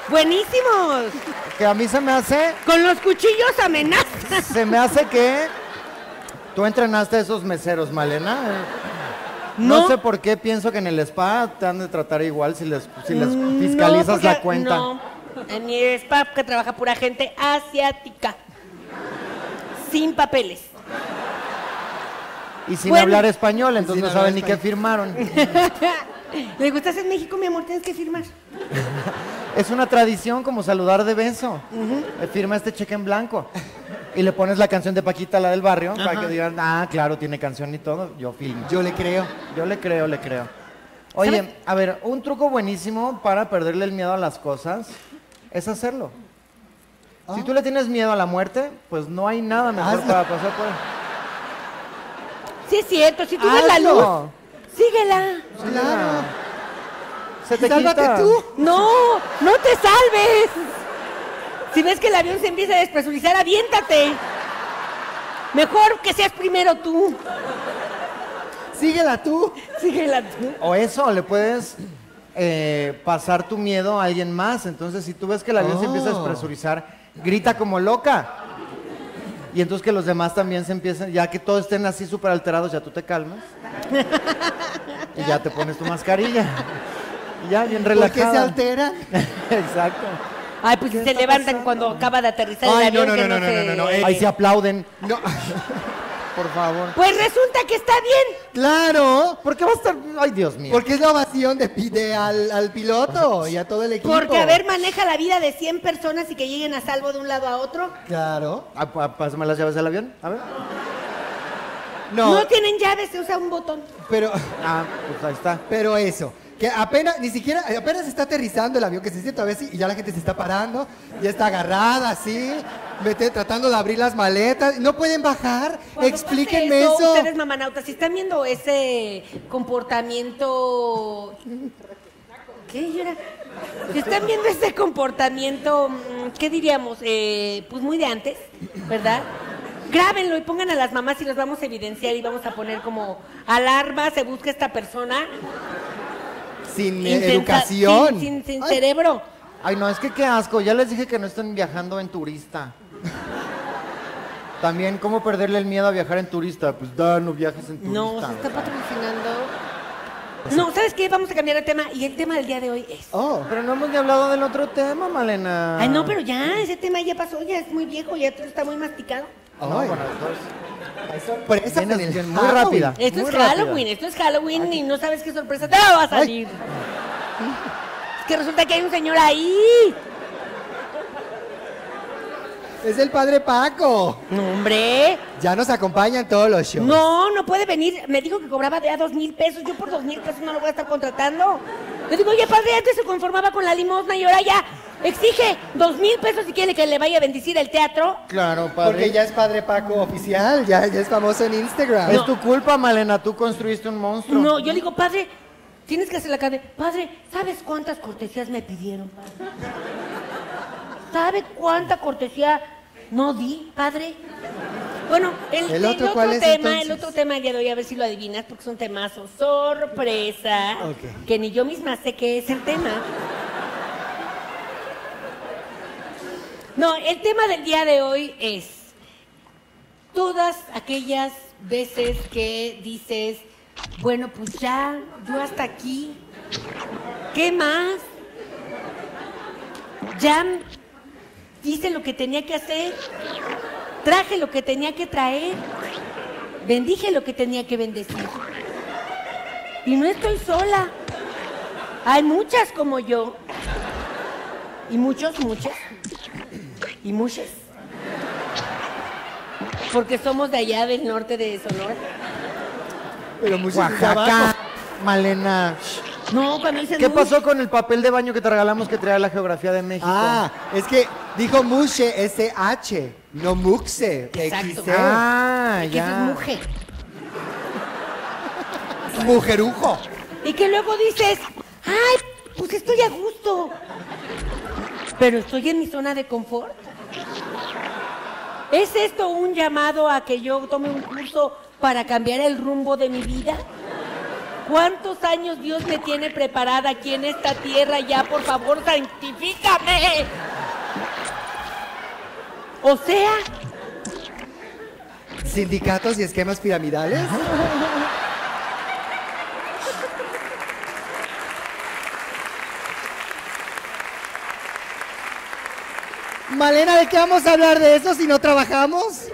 Buenísimos. Que a mí se me hace, Con los cuchillos amenazas. se me hace que tú entrenaste a esos meseros, Malena. No. No. sé por qué pienso que en el spa te han de tratar igual si les, si les Mm, fiscalizas no, porque- la cuenta. No, en mi spa que trabaja pura gente asiática. Sin papeles. Y sin Bueno. hablar español, entonces no saben ni qué firmaron. [LAUGHS] ¿Le gustas en México, mi amor? Tienes que firmar. [LAUGHS] Es una tradición como saludar de beso. Eh, Firma este cheque en blanco. Y le pones la canción de Paquita, la del barrio, para que digan, ah, claro, tiene canción y todo. Yo filmo. Yo le creo. Yo le creo, le creo. Oye, ¿Sabes? a ver, un truco buenísimo para perderle el miedo a las cosas es hacerlo. Si Ah. tú le tienes miedo a la muerte, pues no hay nada mejor Hazlo. para pasar por Sí es cierto, si tú ves la luz, Hazlo. síguela. Claro. Se te Sálvate quita. tú. No, no te salves. Si ves que el avión se empieza a despresurizar, aviéntate. Mejor que seas primero tú. Síguela tú. Síguela tú. O eso, le puedes eh, pasar tu miedo a alguien más. Entonces, si tú ves que el avión se empieza a Oh. despresurizar, grita como loca. Y entonces que los demás también se empiezan, ya que todos estén así súper alterados, ya tú te calmas. y ya te pones tu mascarilla. Y ya, bien ¿Por qué se relajada. alteran? [LAUGHS] Exacto. Ay, pues si se levantan cuando acaba de aterrizar el Ay, avión. no, no, que no, no, se- no, no, no, eh. Ahí se aplauden, No. [LAUGHS] por favor. Pues resulta que está bien. Claro. ¿Por qué va a estar...? Ay, Dios mío. Porque es la ovación de, de al, al piloto y a todo el equipo. Porque, a ver, maneja la vida de 100 personas y que lleguen a salvo de un lado a otro. Claro. Ah, pa- Pásame las llaves del avión, a ver. No, No, tienen llaves, se usa un botón. pero, Ah, pues ahí está. pero eso. Que apenas, ni siquiera, apenas está aterrizando el avión, que se siente a si, y ya la gente se está parando, ya está agarrada así, mete- tratando de abrir las maletas, no pueden bajar, Cuando explíquenme pase eso. Ustedes, mamanautas, si están viendo ese comportamiento... ¿Qué era? Si están viendo ese comportamiento, mm, ¿qué diríamos? Eh, pues muy de antes, ¿verdad? Grábenlo y pongan a las mamás y los vamos a evidenciar y vamos a poner como alarma, se busca esta persona. Sin educación. Sin, sin- sin Ay, cerebro. Ay, no, es que qué asco. Ya les dije que no estén viajando en turista. También, ¿cómo perderle el miedo a viajar en turista? Pues da, no viajes en turista. No, se está patrocinando. No, ¿sabes qué? Vamos a cambiar de tema y el tema del día de hoy es... Oh, Pero no hemos ni hablado del otro tema, Malena. Ay, no, pero ya, ese tema ya pasó, ya es muy viejo, ya está muy masticado. No, ay, bueno, entonces, hay sorpresas en el muy Halloween. rápida. Esto Muy es rápida. Halloween, esto es Halloween y no sabes qué sorpresa te va a salir. Es que resulta que hay un señor ahí. Es el padre Paco. No, hombre. Ya nos acompaña en todos los shows. No, no puede venir. Me dijo que cobraba de a dos mil pesos. Yo por dos mil pesos no lo voy a estar contratando. Le digo, oye, padre, antes se conformaba con la limosna y ahora ya exige dos mil pesos si quiere que le vaya a bendecir el teatro. Claro, padre. Porque ya es padre Paco oficial, ya, ya es famoso en Instagram. Es tu culpa, Malena. Tú construiste un monstruo. No, yo le digo, padre, tienes que hacer la cara de, padre, ¿sabes cuántas cortesías me pidieron, padre? ¿Sabe cuánta cortesía no di, padre? Bueno, el, ¿El el otro otro, cuál es, tema, el otro tema de hoy, a ver si lo adivinas, porque es un temazo sorpresa, que ni yo misma sé qué es el tema. No, el tema del día de hoy es todas aquellas veces que dices, bueno, pues ya, yo hasta aquí, ¿qué más? Ya hice lo que tenía que hacer, traje lo que tenía que traer, bendije lo que tenía que bendecir. Y no estoy sola, hay muchas como yo, y muchos, muchas, y muchas. Porque somos de allá del norte de Sonora. Pero Oaxaca, Malena. No, cuando dicen ¿Qué pasó con el papel de baño que te regalamos que traía la geografía de México? Ah, es que dijo Mushe S-H, no Muxe, Exacto. XC. Ah, que eso es ya. mujer. Mujerujo. Y que luego dices, ay, pues estoy a gusto. Pero estoy en mi zona de confort. ¿Es esto un llamado a que yo tome un curso para cambiar el rumbo de mi vida? ¿Cuántos años Dios me tiene preparada aquí en esta tierra? Ya, por favor, santifícame. O sea, Sindicatos y esquemas piramidales. Malena, ¿de qué vamos a hablar de eso si no trabajamos?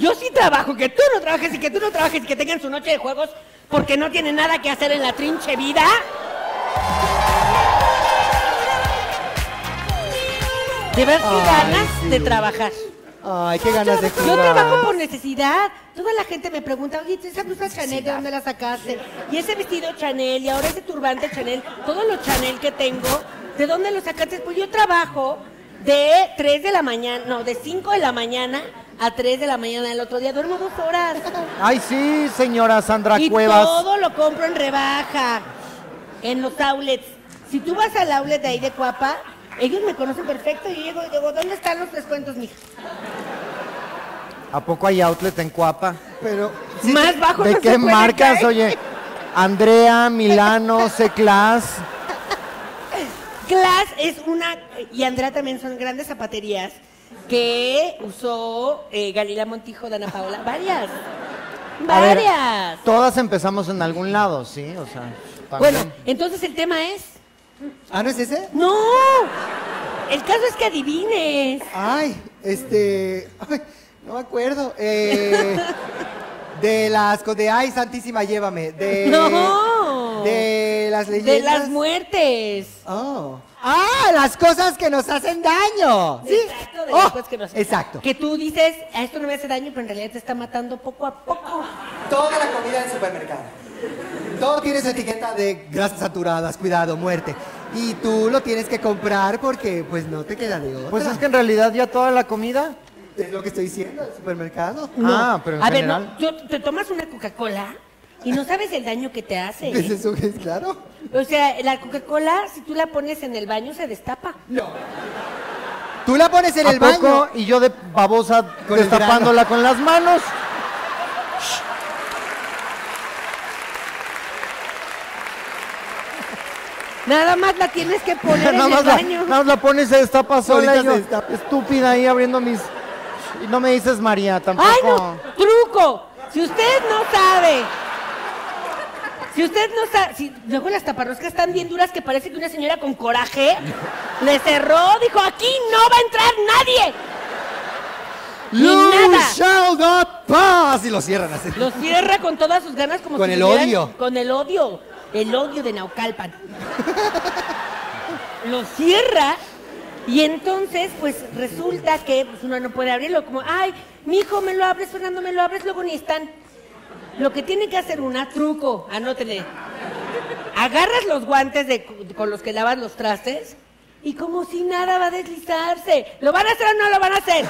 yo sí trabajo, que tú no trabajes y que tú no trabajes y que tengan su noche de juegos porque no tienen nada que hacer en la trinche vida. De ver qué ganas sí. de trabajar. Ay, qué ganas de Yo jugar. trabajo por necesidad. Toda la gente me pregunta, oye, esa blusa Chanel, ¿de dónde la sacaste? Y ese vestido Chanel, y ahora ese turbante Chanel, todos los Chanel que tengo, ¿de dónde los sacaste? Pues yo trabajo de 3 de la mañana, no, de 5 de la mañana a 3 de la mañana del otro día. Duermo dos horas. Ay, sí, señora Sandra y Cuevas. todo lo compro en rebaja, en los outlets. Si tú vas al outlet de ahí de Cuapa, ellos me conocen perfecto. Y yo llego y digo, ¿dónde están los descuentos, mija? ¿A poco hay outlet en Cuapa? Pero, [LAUGHS] Más bajo ¿De no qué marcas? caer. Oye, Andrea, Milano, [LAUGHS] C-Class. Class es una, y Andrea también son grandes zapaterías que usó eh, Galila Montijo, Dana Paola, varias, A ver, varias. todas empezamos en algún lado, ¿sí? O sea, también. Bueno, entonces el tema es, ¿Ah, no es ese? no, el caso es que adivines. Ay, este. ay, no me acuerdo. Eh, de las. De Ay, Santísima, llévame. De. No. De las De leyendas. las muertes. Oh. Ah, las cosas que nos hacen daño. Sí. Exacto, de Oh, las cosas que nos- exacto. Que tú dices, a esto no me hace daño, pero en realidad te está matando poco a poco. Toda la comida del supermercado. Todo tiene su etiqueta de grasas saturadas, cuidado, muerte. Y tú lo tienes que comprar porque pues no te queda de otra. Pues es que en realidad ya toda la comida. es lo que estoy diciendo del supermercado. Ah, pero en a general. ver, no, tú te tomas una Coca-Cola y no sabes el daño que te hace. ¿eh? ¿Es eso es claro? O sea, la Coca-Cola, si tú la pones en el baño, se destapa. Tú la pones en ¿A el poco? baño. Y yo de babosa Con destapándola con las manos. Nada más la tienes que poner [LAUGHS] nada, en más el la, baño. nada más la pones y se destapa sola. Solita y yo, se destapa. estúpida ahí abriendo mis. Y no me dices María tampoco. ¡Ay, no! ¡Truco! Si usted no sabe. Si usted no sabe. Si, luego las taparroscas están bien duras que parece que una señora con coraje le cerró, dijo: aquí no va a entrar nadie. Ni You nada. shall not pass. Y lo cierran así. Lo cierra con todas sus ganas como Con si el odio. Con el odio. El odio de Naucalpan. lo cierra y entonces pues resulta que pues, uno no puede abrirlo como, ay, mi hijo me lo abres, Fernando me lo abres, luego ni están. Lo que tiene que hacer una, truco, anótele. Agarras los guantes de, con los que lavas los trastes y como si nada va a deslizarse. ¿Lo van a hacer o no lo van a hacer?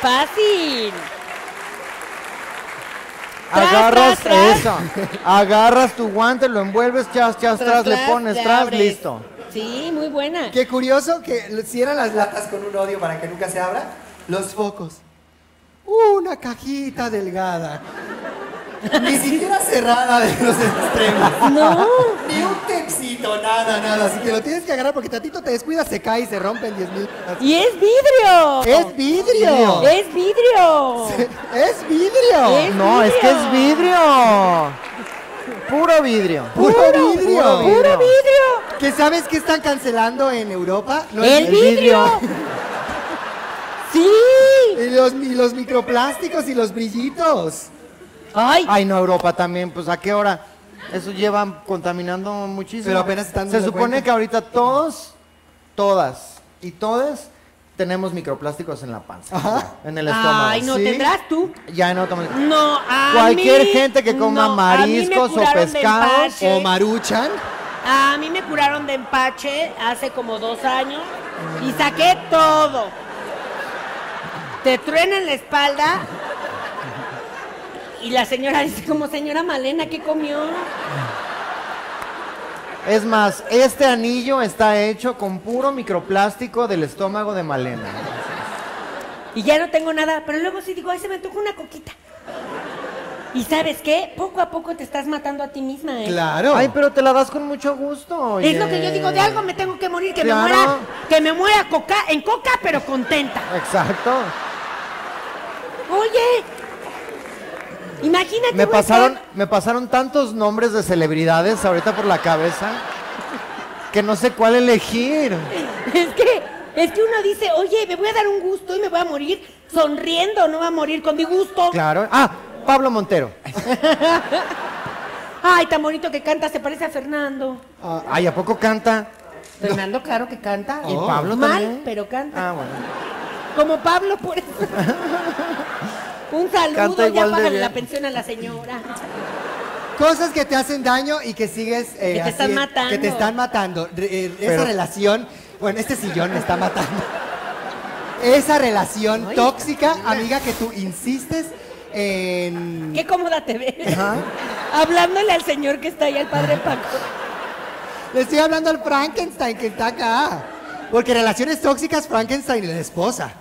Fácil. Tras, Agarras tras, tras. eso. Agarras tu guante, lo envuelves, chas, chas, tras, le pones, tras, listo. Sí, muy buena. Qué curioso que cierran las latas con un odio para que nunca se abra. Los focos. Una cajita delgada. Ni siquiera cerrada de los extremos. No. Ni un texito, nada, nada. Así que lo tienes que agarrar porque tantito te descuidas, se cae y se rompe en 10 mil. Y es vidrio. Es vidrio. Es vidrio. Es vidrio. Es No, es que es vidrio. Puro vidrio. Puro, Puro vidrio. Puro vidrio. ¿Que sabes qué están cancelando en Europa? No El es vidrio. [LAUGHS] Y los, y los microplásticos y los brillitos. Ay, Ay, no, Europa también, pues a qué hora. Eso lleva contaminando muchísimo. Pero apenas están Se supone cuenta. que ahorita todos, todas y todas tenemos microplásticos en la panza, Ajá. en el estómago. ay, no ¿sí? tendrás tú. Ya en automático. No, a Cualquier mí- gente que coma no, mariscos o pescados. O maruchan. A mí me curaron de empache hace como dos años y saqué todo. Te truenan la espalda y la señora dice como señora Malena, ¿qué comió? Es más, este anillo está hecho con puro microplástico del estómago de Malena. Y ya no tengo nada, pero luego sí digo, ay, se me antoja una coquita. ¿Y sabes qué? Poco a poco te estás matando a ti misma, ¿eh? Claro. Ay, pero te la das con mucho gusto. Es lo que yo oye. digo, de algo me tengo que morir, que Claro. me muera, que me muera coca, en coca, pero contenta. Exacto. Oye, imagínate. Me voy pasaron, me pasaron tantos nombres de celebridades ahorita por la cabeza que no sé cuál elegir. Es que, es que uno dice, oye, me voy a dar un gusto y me voy a morir sonriendo, no va a morir con mi gusto. Claro. Ah, Pablo Montero. [LAUGHS] Ay, tan bonito que canta, se parece a Fernando. Ay, ¿a poco canta? Fernando, claro que canta. ¿Y Pablo Mal, también? pero canta. Ah, bueno. Como Pablo, por eso. [LAUGHS] Un saludo, Canta ya de págale bien. la pensión a la señora. Cosas que te hacen daño y que sigues... eh, Que te están matando. Que te están matando. Re- eh, esa relación... Bueno, este sillón me está matando. Esa relación Ay, tóxica, amiga, que tú insistes en... Qué cómoda te ves. Hablándole al señor que está ahí, al padre [LAUGHS] Paco. Le estoy hablando al Frankenstein que está acá. Porque relaciones tóxicas, Frankenstein y la esposa.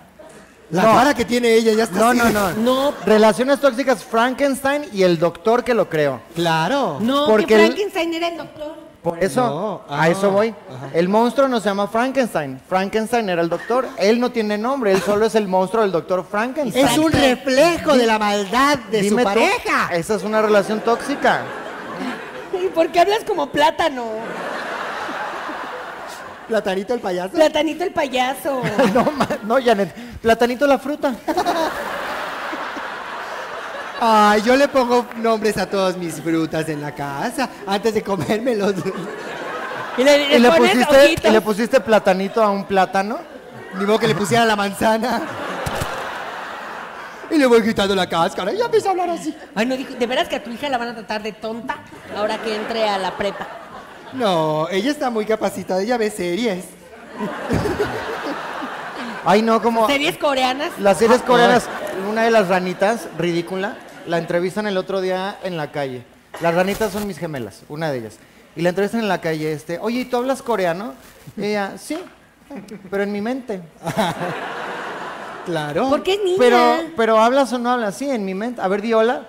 La No. cara que tiene ella ya está No, así no, de- no. No. Relaciones tóxicas, Frankenstein y el doctor que lo creó. Claro. No, Porque que el- Frankenstein era el doctor. Por eso, No, a ah, eso voy. ajá. El monstruo no se llama Frankenstein. Frankenstein era el doctor. Él no tiene nombre, él solo es el monstruo del doctor Frankenstein. Es un reflejo de la maldad de Dime su tú, pareja. Esa es una relación tóxica. ¿Y por qué hablas como plátano? Platanito el payaso. Platanito el payaso. [LAUGHS] No, ma- no, Janet. Platanito la fruta. Ay, yo le pongo nombres a todas mis frutas en la casa antes de comérmelos. Y le, ¿Y le, pones pusiste, ojitos. ¿Y le pusiste platanito a un plátano? Ni modo que le pusiera la manzana. Y le voy quitando la cáscara. Y ya empieza a hablar así. Ay, no, dijo, ¿de veras que a tu hija la van a tratar de tonta ahora que entre a la prepa? No, ella está muy capacitada. Ella ve series. Ay, no, como ¿Series coreanas? las series Ah, coreanas. Una de las ranitas, ridícula, la entrevistan el otro día en la calle. Las ranitas son mis gemelas, una de ellas. Y la entrevistan en la calle, este, oye, ¿y tú hablas coreano? Y ella, sí, pero en mi mente. Claro. ¿Por qué es niña? Pero, pero hablas o no hablas, sí, en mi mente. A ver, di hola.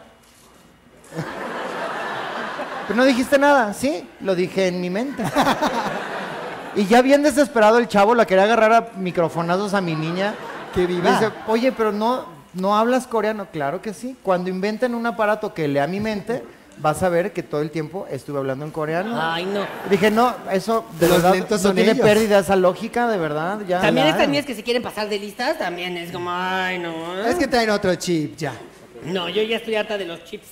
Pero no dijiste nada, sí, lo dije en mi mente. Y ya bien desesperado el chavo la quería agarrar a microfonazos a mi niña. Que viva. Dice, oye, pero no, no hablas coreano. Claro que sí. Cuando inventen un aparato que lea mi mente, vas a ver que todo el tiempo estuve hablando en coreano. Ay, no. Dije, no, eso de Los verdad lentos no son tiene ellos. pérdida esa lógica, de verdad. Ya. También estas niñas que se quieren pasar de listas, también es como, ay, no. Es que traen otro chip ya. No, yo ya estoy harta de los chips.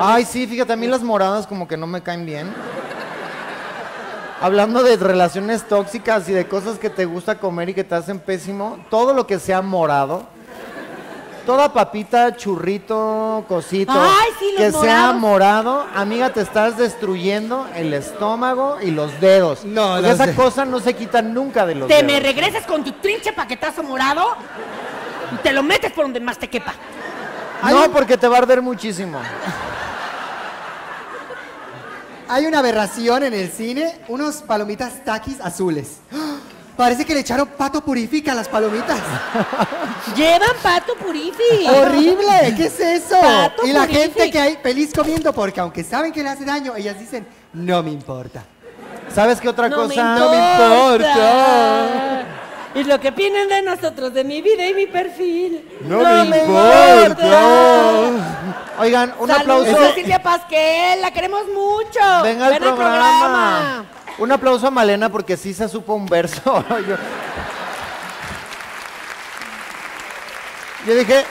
Ay, sí, fíjate, a mí las moradas como que no me caen bien. Hablando de relaciones tóxicas y de cosas que te gusta comer y que te hacen pésimo, todo lo que sea morado, toda papita, churrito, cosito, Ay, sí, que sea morado, amiga, te estás destruyendo el estómago y los dedos. No, Porque no esa sé. cosa no se quita nunca de los Te dedos. me regresas con tu trinche paquetazo morado y te lo metes por donde más te quepa. No, porque te va a arder muchísimo. Hay una aberración en el cine, unos palomitas taquis azules. Parece que le echaron pato purifica a las palomitas. [LAUGHS] Llevan pato purifi. ¡Horrible! ¿Qué es eso? Pato y la purific. gente que hay feliz comiendo, porque aunque saben que le hace daño, ellas dicen, no me importa. ¿Sabes qué otra No me cosa? importa. Y lo que opinen de nosotros, de mi vida y mi perfil. No me importa. Oigan, un Saludos aplauso. a Silvia Pasquel, la queremos mucho. Venga al Ven programa. Un aplauso a Malena porque sí se supo un verso. [LAUGHS] Yo, Yo dije,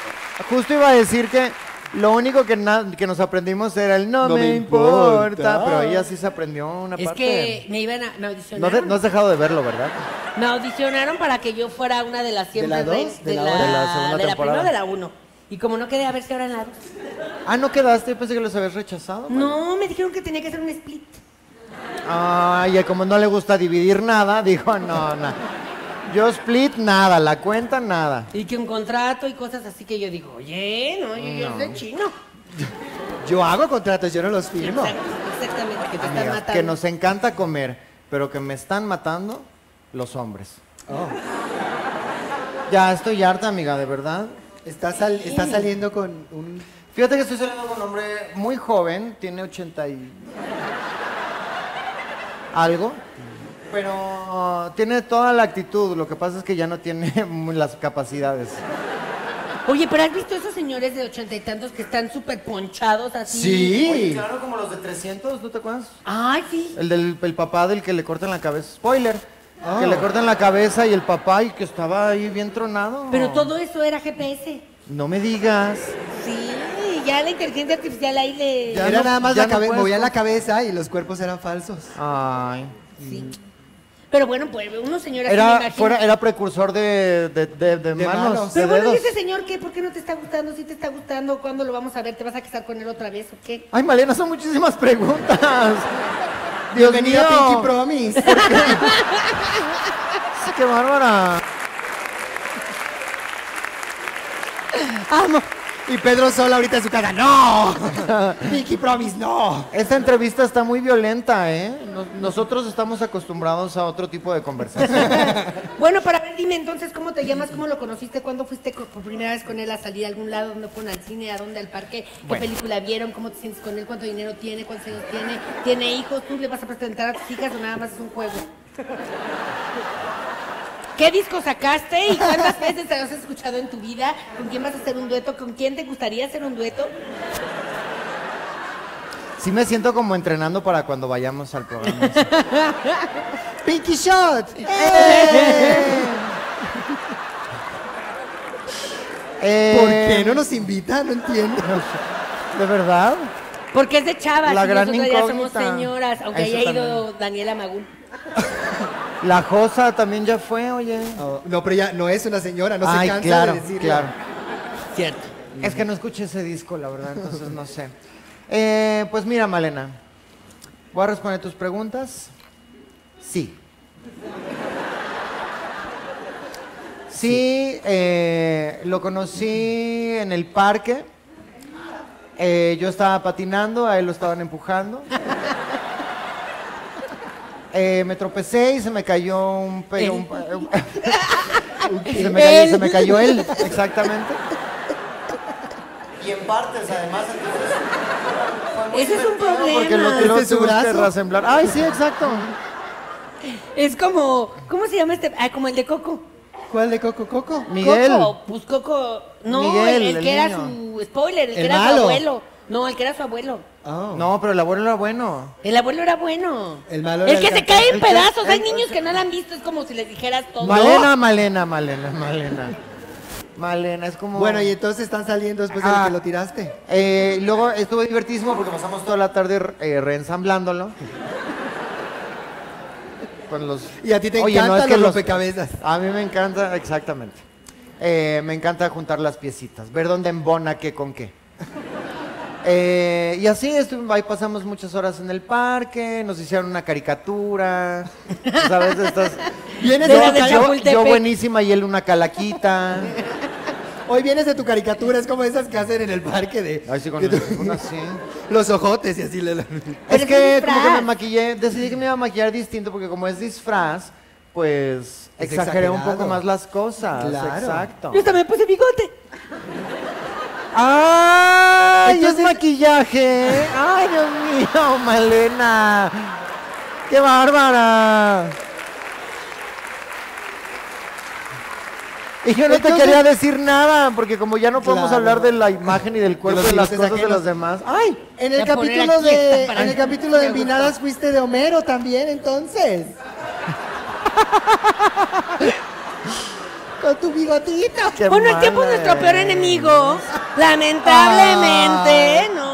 justo iba a decir que lo único que, na- que nos aprendimos era el no, No me, me importa, importa. pero ella sí se aprendió una Es parte. que me iban a, me No, audicionaron. de- no has dejado de verlo, ¿verdad? Me audicionaron para que yo fuera una de las siempre la dos? reins- ¿De de, la? De la segunda de la temporada. primera o de la uno. Y como no quedé a ver si ahora en la dos. Ah, ¿no quedaste? Yo pensé que los habías rechazado. No, me dijeron que tenía que hacer un split. Ay, como no le gusta dividir nada, [LAUGHS] dijo, no, no. Yo split nada, la cuenta nada. Y que un contrato y cosas así que yo digo, oye, no, yo, yo soy chino. [LAUGHS] Yo hago contratos, yo no los firmo. Exactamente, que te están matando. que nos encanta comer, pero que me están matando los hombres. Oh, Ya estoy harta, amiga, de verdad. está, sal- está saliendo con un... Fíjate que estoy saliendo con un hombre muy joven, tiene 80 y... algo, pero tiene toda la actitud, lo que pasa es que ya no tiene [LAUGHS] las capacidades. Oye, pero ¿has visto esos señores de ochenta y tantos que están súper ponchados así? Sí. claro, como los de 300, ¿no te acuerdas? Ay, sí. El del el papá del que le cortan la cabeza. Spoiler. Ah. Que le cortan la cabeza y el papá y que estaba ahí bien tronado. Pero todo eso era GPS. No me digas. Sí, ya la inteligencia artificial ahí le... Ya Era no- nada más ya la no cabeza, la y los cuerpos eran falsos. Ay. Sí. Pero bueno, pues uno señora sí me Era, imagino. fuera, era precursor de, de, de- de De manos, manos. de Pero bueno, ¿y dedos. ese señor qué? ¿Por qué no te está gustando? ¿Sí te está gustando? ¿Cuándo lo vamos a ver? ¿Te vas a casar con él otra vez o qué? Ay, Malena, son muchísimas preguntas. [LAUGHS] Dios Bienvenida a mío. Pinky Promise. [LAUGHS] Qué bárbara. Amo. Y Pedro Sola ahorita en su casa. ¡No! [LAUGHS] Pinky Promise, no. Esta entrevista está muy violenta, ¿eh? Nos- Nosotros estamos acostumbrados a otro tipo de conversación. [LAUGHS] Bueno, para ver, dime entonces, ¿cómo te llamas? ¿Cómo lo conociste? ¿Cuándo fuiste co- por primera vez con él a salir a algún lado? ¿Dónde fueron al cine? ¿A dónde? ¿Al parque? ¿Qué película vieron? ¿Cómo te sientes con él? ¿Cuánto dinero tiene? ¿Cuántos años tiene? ¿Tiene hijos? ¿Tú le vas a presentar a tus hijas o nada más es un juego? ¿Qué disco sacaste y cuántas veces te has escuchado en tu vida? ¿Con quién vas a hacer un dueto? ¿Con quién te gustaría hacer un dueto? Sí me siento como entrenando para cuando vayamos al programa. [LAUGHS] Pinky Shot. Eh, ¿Por qué no nos invitan? No entiendo. ¿De verdad? Porque es de chavas La y gran nosotros ya somos señoras, aunque Eso haya ido Daniela Magún. [LAUGHS] La Josa también ya fue, oye. No, no, pero ya no es una señora, no Ay, se cansa claro, de decirlo. claro. Cierto. Es que no escuché ese disco, la verdad, entonces no sé. Eh, pues mira, Malena, voy a responder tus preguntas. Sí. Sí, eh, lo conocí en el parque. Eh, yo estaba patinando, a él lo estaban empujando. Eh, me tropecé y se me cayó un... pe- un- [LAUGHS] [LAUGHS] se, me cayó, se me cayó él, exactamente. Y en partes, además, Ese es un porque lo problema. tiró ¿Este es su brazo? Ay, sí, exacto. Es como, ¿cómo se llama este? Ah, como el de Coco. ¿Cuál de Coco Coco? Miguel. Coco, pues Coco. No, Miguel, el, el el que era niño. su spoiler, el, que era su abuelo. No, el que era su abuelo. Oh. No, pero el abuelo era bueno. El abuelo era bueno. El malo era El que el se cae en El pedazos. Hay el- niños que no lo han visto. Es como si les dijeras todo. Malena, Malena, Malena, Malena. Malena, es como... Bueno, y entonces están saliendo después de Ah. que lo tiraste. Eh, luego estuvo divertísimo porque pasamos toda la tarde eh, reensamblándolo. Con los... Y a ti te Oye, no, encantan es que los los- rompecabezas. A mí me encanta, exactamente. Eh, me encanta juntar las piecitas, ver dónde embona qué con qué. Eh, y así estu- ahí pasamos muchas horas en el parque, nos hicieron una caricatura, ¿sabes? Estas- [LAUGHS] Vienes De de yo, yo buenísima y él una calaquita. [LAUGHS] Hoy vienes de tu caricatura, es como esas que hacen en el parque de. Ay, sí, con de tu- una. [LAUGHS] Los ojotes y así le. Es que como que me maquillé, decidí que me iba a maquillar distinto porque como es disfraz, pues Es exageré un poco más las cosas. Claro. Exacto. Yo me puse bigote. ¡Ay! Entonces- es maquillaje! ¡Ay, Dios mío, Malena! ¡Qué bárbara! Y yo no te quería decir nada, porque como ya no podemos Claro. hablar de la imagen y del cuerpo de las cosas de los demás. ¡Ay! En el capítulo de. En el capítulo de. Envinadas fuiste de Homero también, entonces. [LAUGHS] Con tu bigotito. Qué bueno, el tiempo es nuestro peor enemigo. Lamentablemente, no.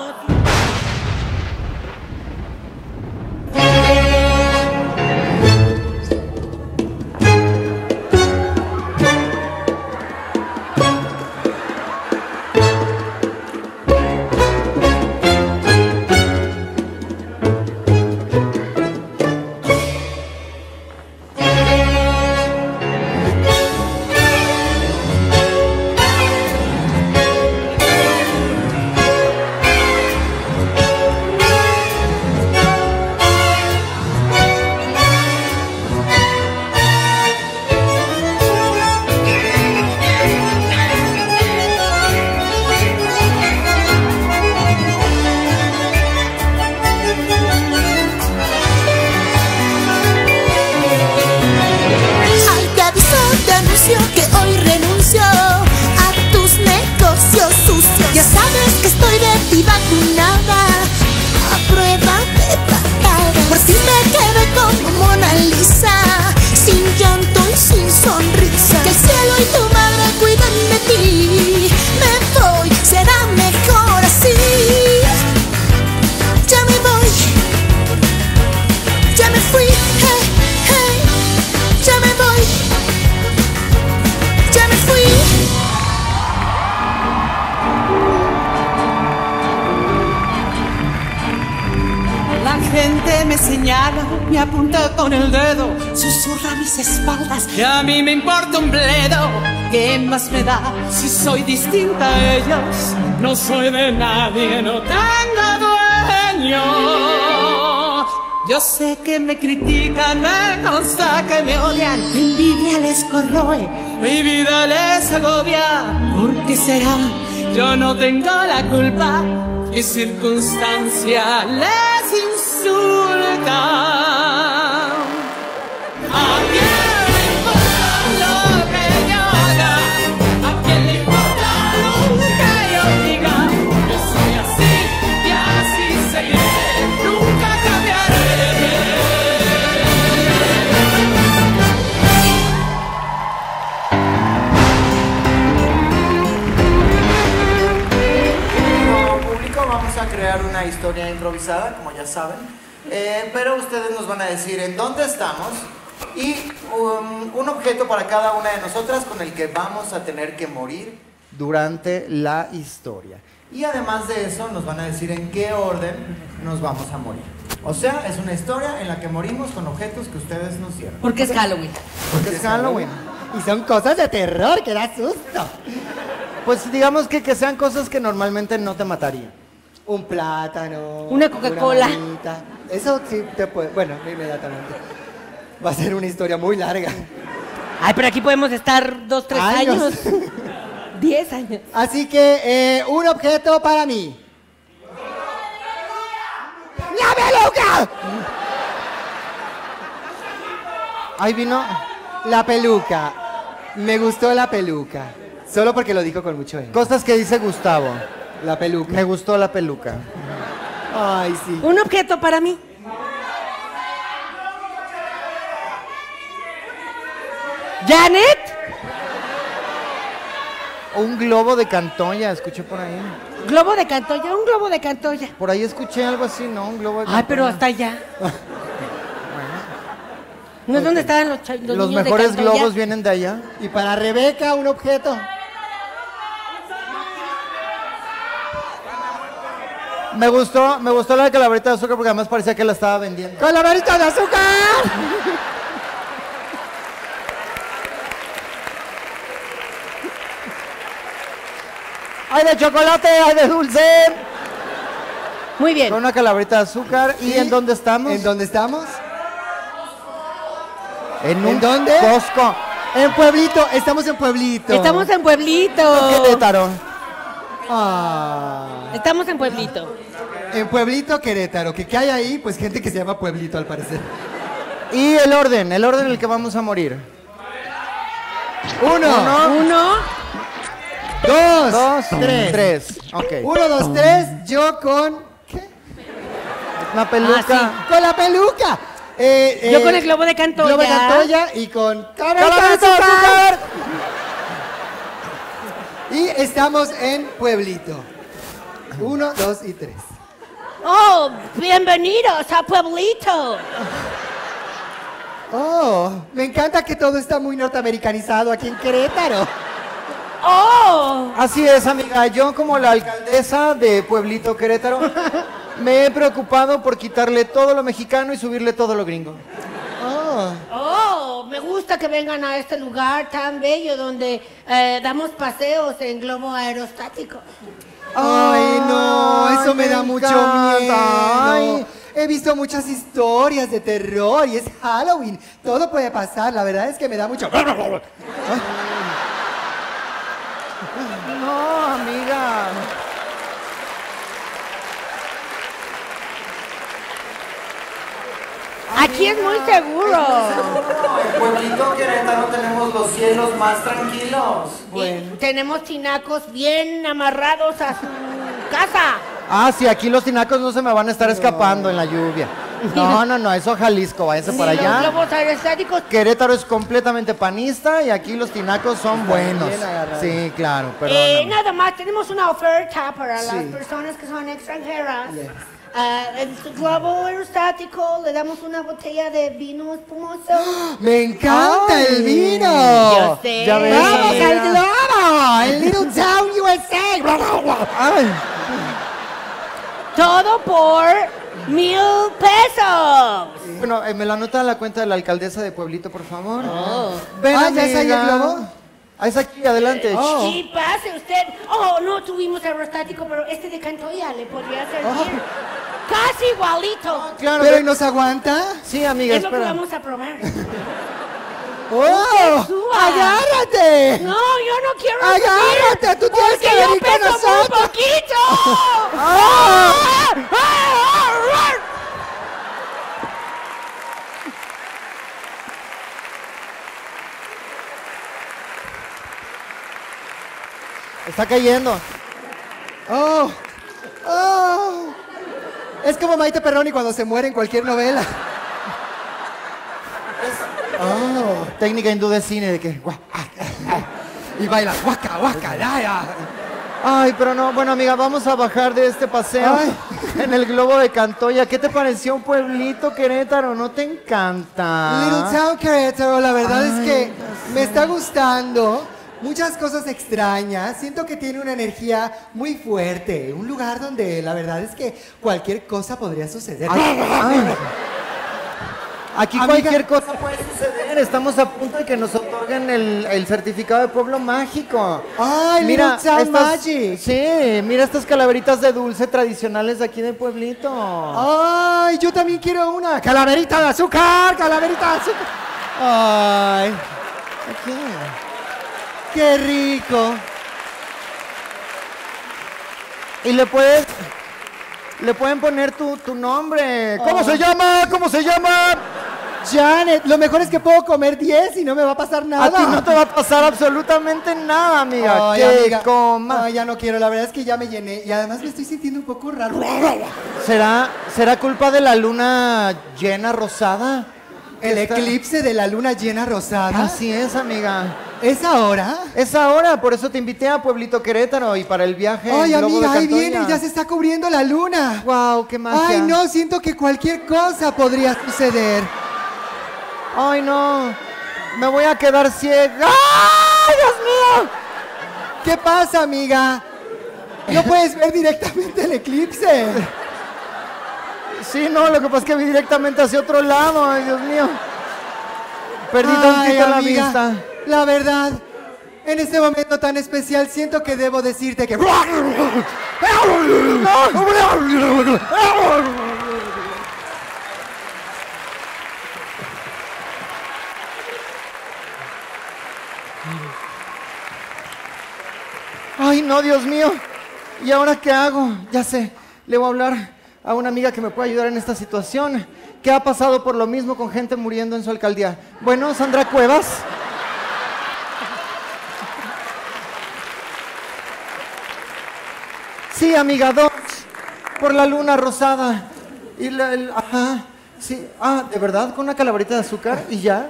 Yo no tengo la culpa, mi circunstancia les van a decir en dónde estamos y um, un objeto para cada una de nosotras con el que vamos a tener que morir durante la historia. Y además de eso nos van a decir en qué orden nos vamos a morir. O sea, es una historia en la que morimos con objetos que ustedes nos dieron. Porque es Halloween. Porque es Halloween. Y son cosas de terror que da susto. Pues digamos que, que sean cosas que normalmente no te matarían. Un plátano. Una Coca-Cola. manita. Eso sí te puede. Bueno, inmediatamente. Va a ser una historia muy larga. Ay, pero aquí podemos estar dos, tres Años. años. [LAUGHS] Diez años. Así que, eh, un objeto para mí. ¡La peluca! Ahí vino. La peluca. Me gustó la peluca. Solo porque lo dijo con mucho énfasis. Cosas que dice Gustavo. La peluca. Me gustó la peluca. Ay, sí. Un objeto para mí. ¿Janet? Un globo de cantoya, escuché por ahí. Globo de Cantoya, un globo de Cantoya. Por ahí escuché algo así, ¿no? Un globo de Ay, pero cantoya. hasta allá. [LAUGHS] ¿No es donde estaban los, los Los niños de mejores Cantoya? globos vienen de allá. Y para Rebeca, un objeto. Me gustó, me gustó la de calaverita de azúcar porque además parecía que la estaba vendiendo. ¡Con la varita de azúcar! [LAUGHS] ¡Hay de chocolate! ¡Hay de dulce! Muy bien. Con una calaverita de azúcar. ¿Y, en dónde estamos? ¿En dónde estamos? ¿En, ¿En un dónde? Costco. En Pueblito, estamos en Pueblito. Estamos en Pueblito. Querétaro. Ah, Estamos en Pueblito. en Pueblito, Querétaro. ¿Qué, ¿Qué hay ahí? Pues gente que se llama Pueblito, al parecer. Y el orden, el orden en el que vamos a morir. Uno, Uno. Uno. dos, Dos, tres. tres. Ok. Uno, dos, tres. Yo con. ¿Qué? Una peluca. Ah, Con la peluca. Eh, Yo eh, con el globo de Cantoya. Globo de Cantoya y con. ¡Calaverita de azúcar! Y estamos en Pueblito. Uno, dos y tres. Oh, bienvenidos a Pueblito. Oh, me encanta que todo está muy norteamericanizado aquí en Querétaro. Oh, Así es, amiga. Yo como la alcaldesa de Pueblito Querétaro me he preocupado por quitarle todo lo mexicano y subirle todo lo gringo. Oh, oh, me gusta que vengan a este lugar tan bello donde eh, damos paseos en globo aerostático. ay, no, Ay, eso me, me da mucho miedo. Ay. He visto muchas historias de terror y es Halloween. Todo puede pasar, la verdad es que me da mucho. No, amiga. Aquí es muy seguro. En Pueblito Querétaro tenemos los cielos más tranquilos. Y tenemos tinacos bien amarrados a su casa. Ah, sí, aquí los tinacos no se me van a estar escapando en la lluvia. No, [LAUGHS] no, no, eso Jalisco, váyanse Ni para los allá. globos aerostáticos. Querétaro es completamente panista y aquí los tinacos son buenos. bien. Sí, claro, Eh, nada más, tenemos una oferta para las Sí. personas que son extranjeras. En su globo aerostático le damos una botella de vino espumoso. [GASPS] Me encanta el vino. Yo sé. Ya ves, ¡Vamos al globo! ¡El Little Town USA! Ay, Todo por Mil pesos. Bueno, eh, me la anota a la cuenta de la alcaldesa de Pueblito, por favor. Ven, Ah, ¿ya es ahí el globo? Ah, es aquí, adelante. Oh. Sí, pase usted. Oh, no tuvimos aerostático, pero este de Cantoya le podría servir. Oh. Casi igualito. Claro, ¿Pero y nos aguanta? Sí, amiga, es lo que espera. vamos a probar. ¡Oh! ¡Agárrate! No, yo no quiero Agárrate, subir, tú tienes que yo venir con peso muy nosotros. poquito. [LAUGHS] ¡Ah! Está cayendo. ¡Oh! ¡Oh! Es como Maite Perroni cuando se muere en cualquier novela. Oh, técnica hindú de cine de que. guau. Y baila guaca, guaca, ya, ya. Ay, pero no, bueno amiga, vamos a bajar de este paseo Ay. en el globo de Cantoya. ¿Qué te pareció pueblito Querétaro? ¿No te encanta? Little Town Querétaro, la verdad es que me está gustando. Muchas cosas extrañas. Siento que tiene una energía muy fuerte. Un lugar donde la verdad es que cualquier cosa podría suceder. Ay. Aquí Amiga. cualquier cosa puede suceder. Estamos a punto de que nos otorguen el, el certificado de pueblo mágico. Ay, Little Town Magic. Sí, mira estas calaveritas de dulce tradicionales de aquí de pueblito. Ay, yo también quiero una calaverita de azúcar, calaverita de azúcar. Ay, Aquí. Qué rico. Y le puedes. Le pueden poner tu, tu nombre. ¿Cómo Oh. se llama? ¿Cómo se llama? Janet, lo mejor es que puedo comer 10 y no me va a pasar nada. A ti no te va a pasar absolutamente nada, amiga. Que amiga. coma. Ya no quiero, la verdad es que ya me llené y además me estoy sintiendo un poco raro. ¿Será, ¿Será culpa de la luna llena rosada? El Está- eclipse de la luna llena rosada. Así es, amiga. ¿Es ahora? Es ahora, por eso te invité a Pueblito Querétaro y para el viaje. Ay, de amiga, ahí viene, ya se está cubriendo la luna. Wow, qué magia. Ay, no, siento que cualquier cosa podría suceder. Ay, no. Me voy a quedar ciega. ¡Ay, Dios mío! ¿Qué pasa, amiga? No puedes ver directamente el eclipse. Sí, no, lo que pasa es que vi directamente hacia otro lado. Ay, Dios mío. Perdí tantito la amiga, vista. La verdad, en este momento tan especial siento que debo decirte que... Ay, no, Dios mío. ¿Y ahora qué hago? Ya sé, le voy a hablar a una amiga que me puede ayudar en esta situación. ¿Qué ha pasado por lo mismo con gente muriendo en su alcaldía? Bueno, Sandra Cuevas. Sí, amiga, dos. Por la luna rosada. Y la, el- ajá. Sí. Ah, ¿de verdad? ¿Con una calaverita de azúcar? ¿Y ya?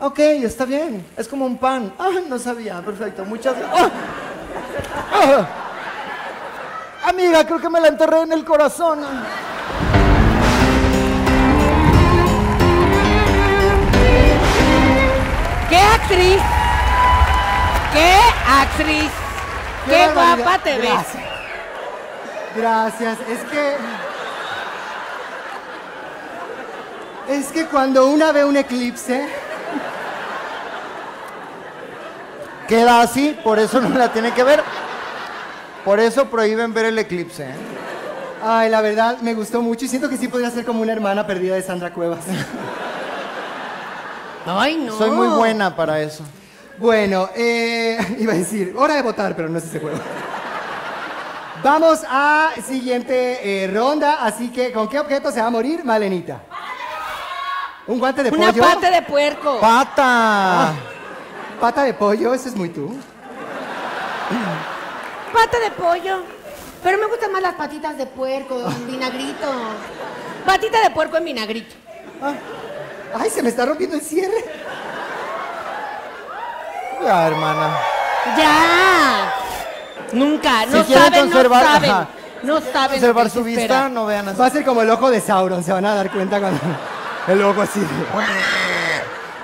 Ok, está bien. Es como un pan. Ah, no sabía. Perfecto. Muchas gracias. Ah. Amiga, creo que me la enterré en el corazón. ¿Qué actriz? ¿Qué actriz? Qué, guapa te ves. Gracias. Es que. Es que cuando una ve un eclipse. Queda así, por eso no la tiene que ver. Por eso prohíben ver el eclipse. ¿eh? Ay, la verdad me gustó mucho y siento que sí podría ser como una hermana perdida de Sandra Cuevas. [LAUGHS] Ay, no. Soy muy buena para eso. Bueno, eh, [LAUGHS] iba a decir, hora de votar, pero no es ese juego. Vamos a siguiente eh, ronda, así que ¿con qué objeto se va a morir Malenita? ¿Un guante de Una pollo? pata de puerco. ¡Pata! ¿Pata de pollo? Eso es muy tú. Pata de pollo. Pero me gustan más las patitas de puerco, en vinagrito. Patita de puerco en vinagrito. Ay, se me está rompiendo el cierre. Ya, hermana. ¡Ya! Nunca. No Si saben, conservar- no saben. ajá. No saben. Que su vista, espera. no vean así. Va a ser como el ojo de Sauron, se van a dar cuenta cuando [LAUGHS] el ojo así.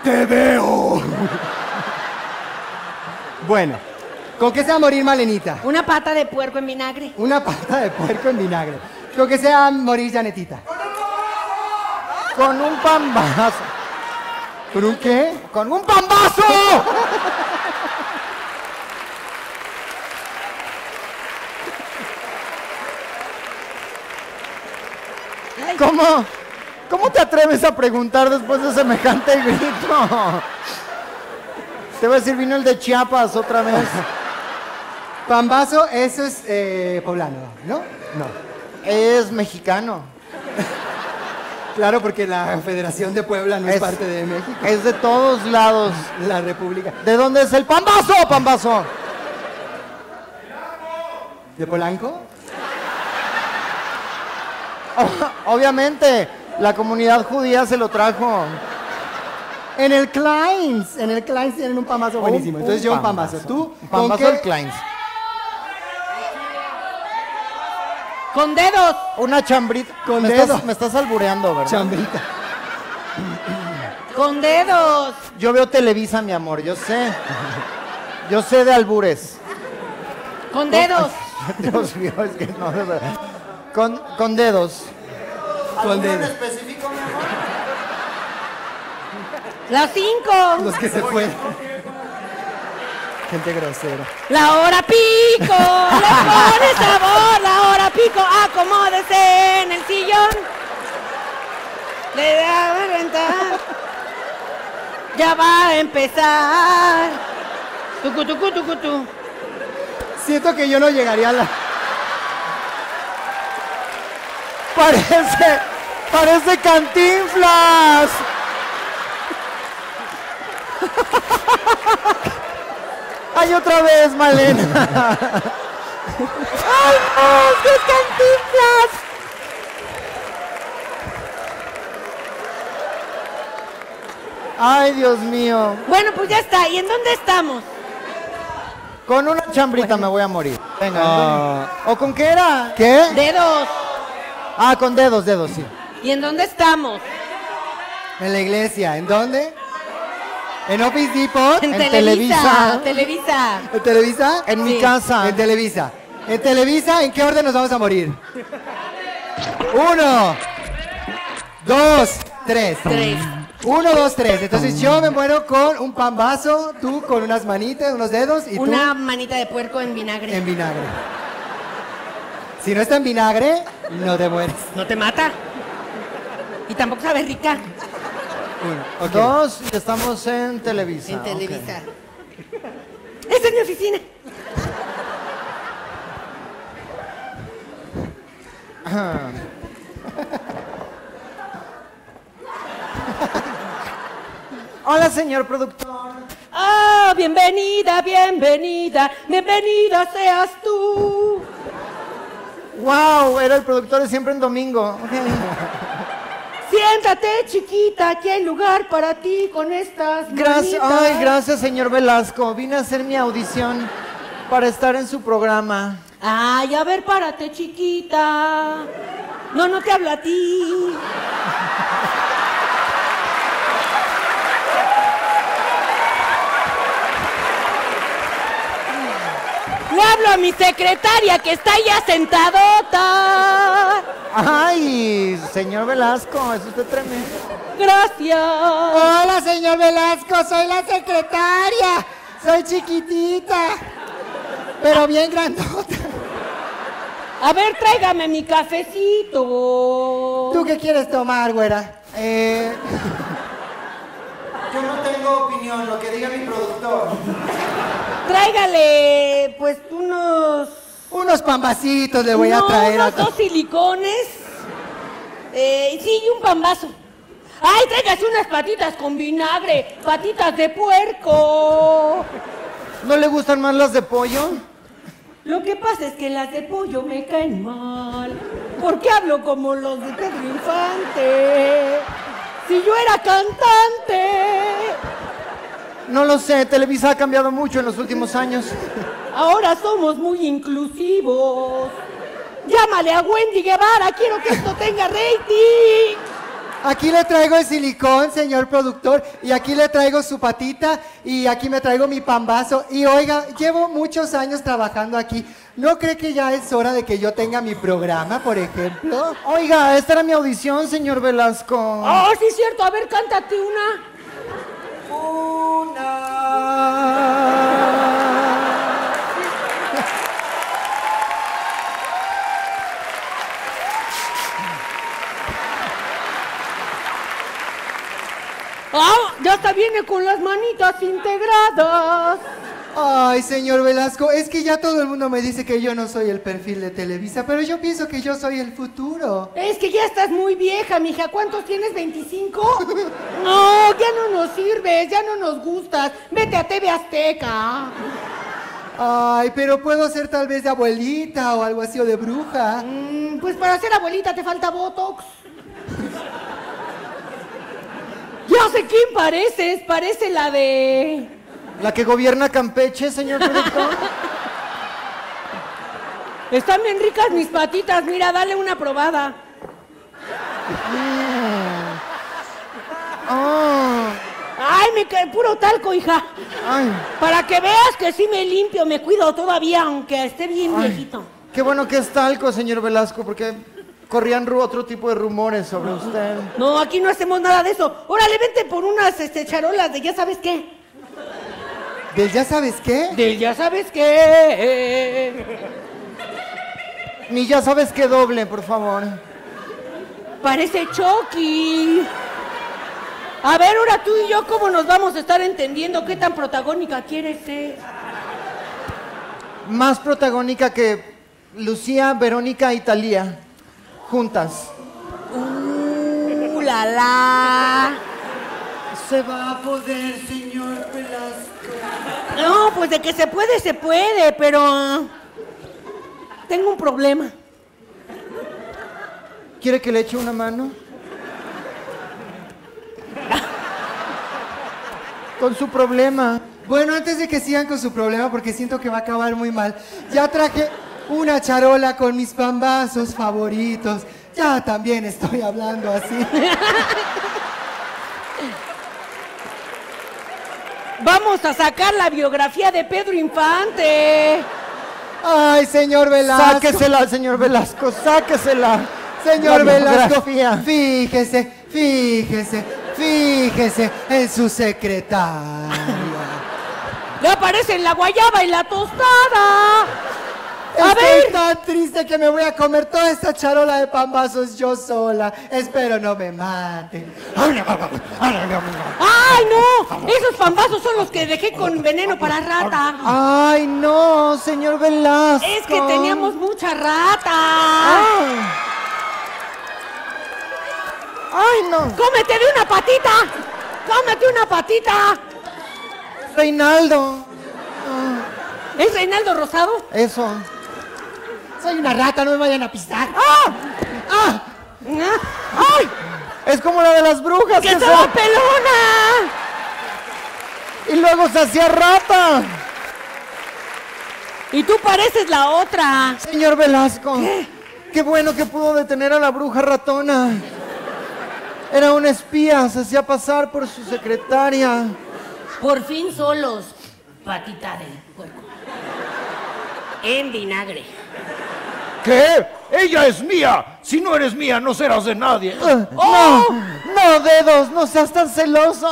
¡Te veo! Bueno, ¿con qué se va a morir Malenita? Una pata de puerco en vinagre. Una pata de puerco en vinagre. Lo que sea morir Janetita. Con un pambazo. ¿Con un qué? ¡Con un pambazo! ¿Cómo? ¿Cómo te atreves a preguntar después de semejante grito? Te voy a decir, vino el de Chiapas otra vez. Pambazo, eso es eh, poblano, ¿no? No. Es mexicano. Claro, porque la Federación de Puebla no es, Es- parte de México. Es de todos lados. La República. ¿De dónde es el pambazo, pambazo? ¿De Polanco? Obviamente, la comunidad judía se lo trajo. En el Kleins. En el Kleins tienen un pambazo buenísimo. Un- Entonces un yo un pambazo. ¿Tú? Un ¿con pambazo qué? del Kleins. Con dedos. Una chambrita. Con me dedo. Estás, me estás albureando, ¿verdad? Chambrita. Con dedos. Yo veo Televisa, mi amor, yo sé. Yo sé de albures. Con dedos. Dios mío, es que no. Con, con dedos. Con dedo. específico, mi amor? Las cinco. Los que se fueron. Gente grosera. La hora pico. Le pone sabor. Pico. Acomódese en el sillón. Le da. Ya va a empezar. Tucu, tucu, tucu, tu. Siento que yo no llegaría a la. Parece. Parece cantinflas. [LAUGHS] Ay, otra vez, Malena. [LAUGHS] [LAUGHS] ¡Ay, no! ¡Qué cantinflas! Ay, Dios mío. Bueno, pues ya está. ¿Y en dónde estamos? Con una chambrita me voy a morir. Venga. Ah. ¿O con qué era? ¿Qué? Dedos. Ah, con dedos, dedos, sí. ¿Y en dónde estamos? En la iglesia. ¿En dónde? ¿En Office Depot? En, En Televisa. Televisa. Televisa. ¿En Televisa? En mi casa. En Televisa. En Televisa, ¿en qué orden nos vamos a morir? Uno, dos, tres. Tres. Uno, dos, tres. Entonces yo me muero con un pambazo, tú con unas manitas, unos dedos y Una tú manita de puerco en vinagre. en vinagre. Si no está en vinagre, no te mueres. No te mata. Y tampoco sabe rica. Uno. ok. Dos y estamos en Televisa. En. Televisa. Esta es mi oficina. [LAUGHS] Hola, señor productor. Ah, bienvenida, bienvenida, bienvenida seas tú. Wow, era el productor de siempre en domingo. Ok. [LAUGHS] Siéntate, chiquita, aquí hay lugar para ti con estas Gracias, manitas. ay, gracias, señor Velasco. Vine a hacer mi audición para estar en su programa. Ay, a ver, párate, chiquita. No, no te hablo a ti. Le hablo a mi secretaria que está ya sentadota. Ay, señor Velasco, es usted tremendo. Gracias. Hola, señor Velasco, soy la secretaria. Soy chiquitita, pero bien grandota. A ver, tráigame mi cafecito. ¿Tú qué quieres tomar, güera? Eh, yo no tengo opinión, lo que diga mi productor. Tráigale, pues, unos... Unos pambacitos le voy a traer a unos dos silicones. Eh, sí, y un pambazo. ¡Ay, tráigase unas patitas con vinagre! ¡Patitas de puerco! ¿No le gustan más las de pollo? Lo que pasa es que las de pollo me caen mal. Porque hablo como los de Pedro Infante. Si yo era cantante. No lo sé, Televisa ha cambiado mucho en los últimos años. Ahora somos muy inclusivos. Llámale a Wendy Guevara, quiero que esto tenga rating. Aquí le traigo el silicón, señor productor, y aquí le traigo su patita, y aquí me traigo mi pambazo. Y oiga, llevo muchos años trabajando aquí. ¿No cree que ya es hora de que yo tenga mi programa, por ejemplo? Oiga, esta era mi audición, señor Velasco. Oh, sí es cierto. A ver, cántate una. Ah, ya hasta viene con las manitas integradas. Ay, señor Velasco, es que ya todo el mundo me dice que yo no soy el perfil de Televisa, pero yo pienso que yo soy el futuro. Es que ya estás muy vieja, mija. ¿Cuántos tienes? ¿25? [LAUGHS] No, ya no nos sirves, ya no nos gustas. Vete a TV Azteca. Ay, pero puedo ser tal vez de abuelita o algo así o de bruja. Mm, pues para ser abuelita te falta Botox. [LAUGHS] Ya sé quién pareces. Parece la de... La que gobierna Campeche, señor productor. Están bien ricas mis patitas. Mira, dale una probada. Ah, Ay, me cae puro talco, hija. ay, Para que veas que sí me limpio, me cuido todavía, aunque esté bien ay. viejito. Qué bueno que es talco, señor Velasco, porque corrían otro tipo de rumores sobre usted. No, aquí no hacemos nada de eso. Órale, vente por unas este, charolas de ya sabes qué. ¿Del ya sabes qué? Del ya sabes qué. Ni ya sabes qué doble, por favor. Parece Chucky. A ver, ahora tú y yo, ¿cómo nos vamos a estar entendiendo qué tan protagónica quieres ser? Más protagónica que Lucía, Verónica y Talía. Juntas. ¡Uh, la la! Se va a poder, señor. No, pues de que se puede, se puede, pero... Tengo un problema. ¿Quiere que le eche una mano? Con su problema. Bueno, antes de que sigan con su problema, porque siento que va a acabar muy mal, ya traje una charola con mis pambazos favoritos. Ya también estoy hablando así. [LAUGHS] Vamos a sacar la biografía de Pedro Infante. Ay, señor Velasco. Sáquesela, señor Velasco, sáquesela. Señor La Velasco, biografía. fíjese, fíjese, fíjese en su secretaria. Le aparecen la guayaba y la tostada. A Estoy ver. tan triste que me voy a comer toda esta charola de pambazos yo sola. Espero no me maten. ¡Ay, no! Esos pambazos son los que dejé con veneno para rata. Ay, no, señor Velasco. Es que teníamos mucha rata. Ay. Ay, no. ¡Cómete de una patita! ¡Cómete una patita! Reinaldo. ¿Es Reinaldo Rosado? Eso. Soy una rata, no me vayan a pisar. ¡Ah! ¡Ah! ¡Ay! Es como la de las brujas ¡Que estaba se... pelona! Y luego se hacía rata. Y tú pareces la otra. Señor Velasco. ¿Qué? bueno que pudo detener a la bruja ratona. Era una espía, se hacía pasar por su secretaria. Por fin solos. Patita de puerco. En vinagre. ¿Qué? Ella es mía. Si no eres mía, no serás de nadie. Ah, ¡Oh! No, no, dedos, no seas tan celoso.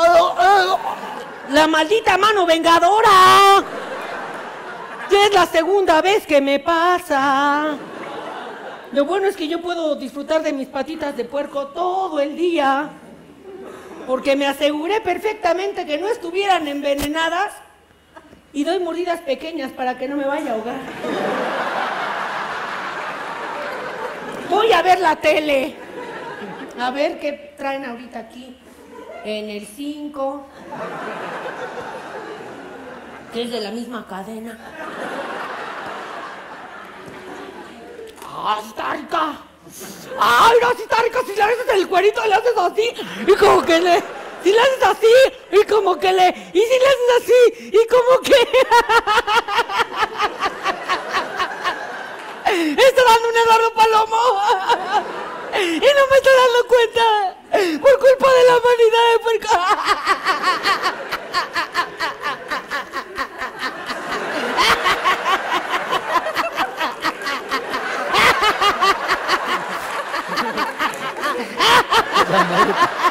¡La maldita mano vengadora! Ya es la segunda vez que me pasa. Lo bueno es que yo puedo disfrutar de mis patitas de puerco todo el día. Porque me aseguré perfectamente que no estuvieran envenenadas y doy mordidas pequeñas para que no me vaya a ahogar. Voy a ver la tele. A ver qué traen ahorita aquí. En el 5. Que es de la misma cadena. ¡Ah, está rica! ¡Ay, no, sí está rica! Si le haces el cuerito, le haces así. Y como que le... Si le haces así, y como que le... Y si le haces así, y como que... [LAUGHS] Está dando un Eduardo Palomo. Y no me estoy dando cuenta. Por culpa de la humanidad de puerco. [LAUGHS]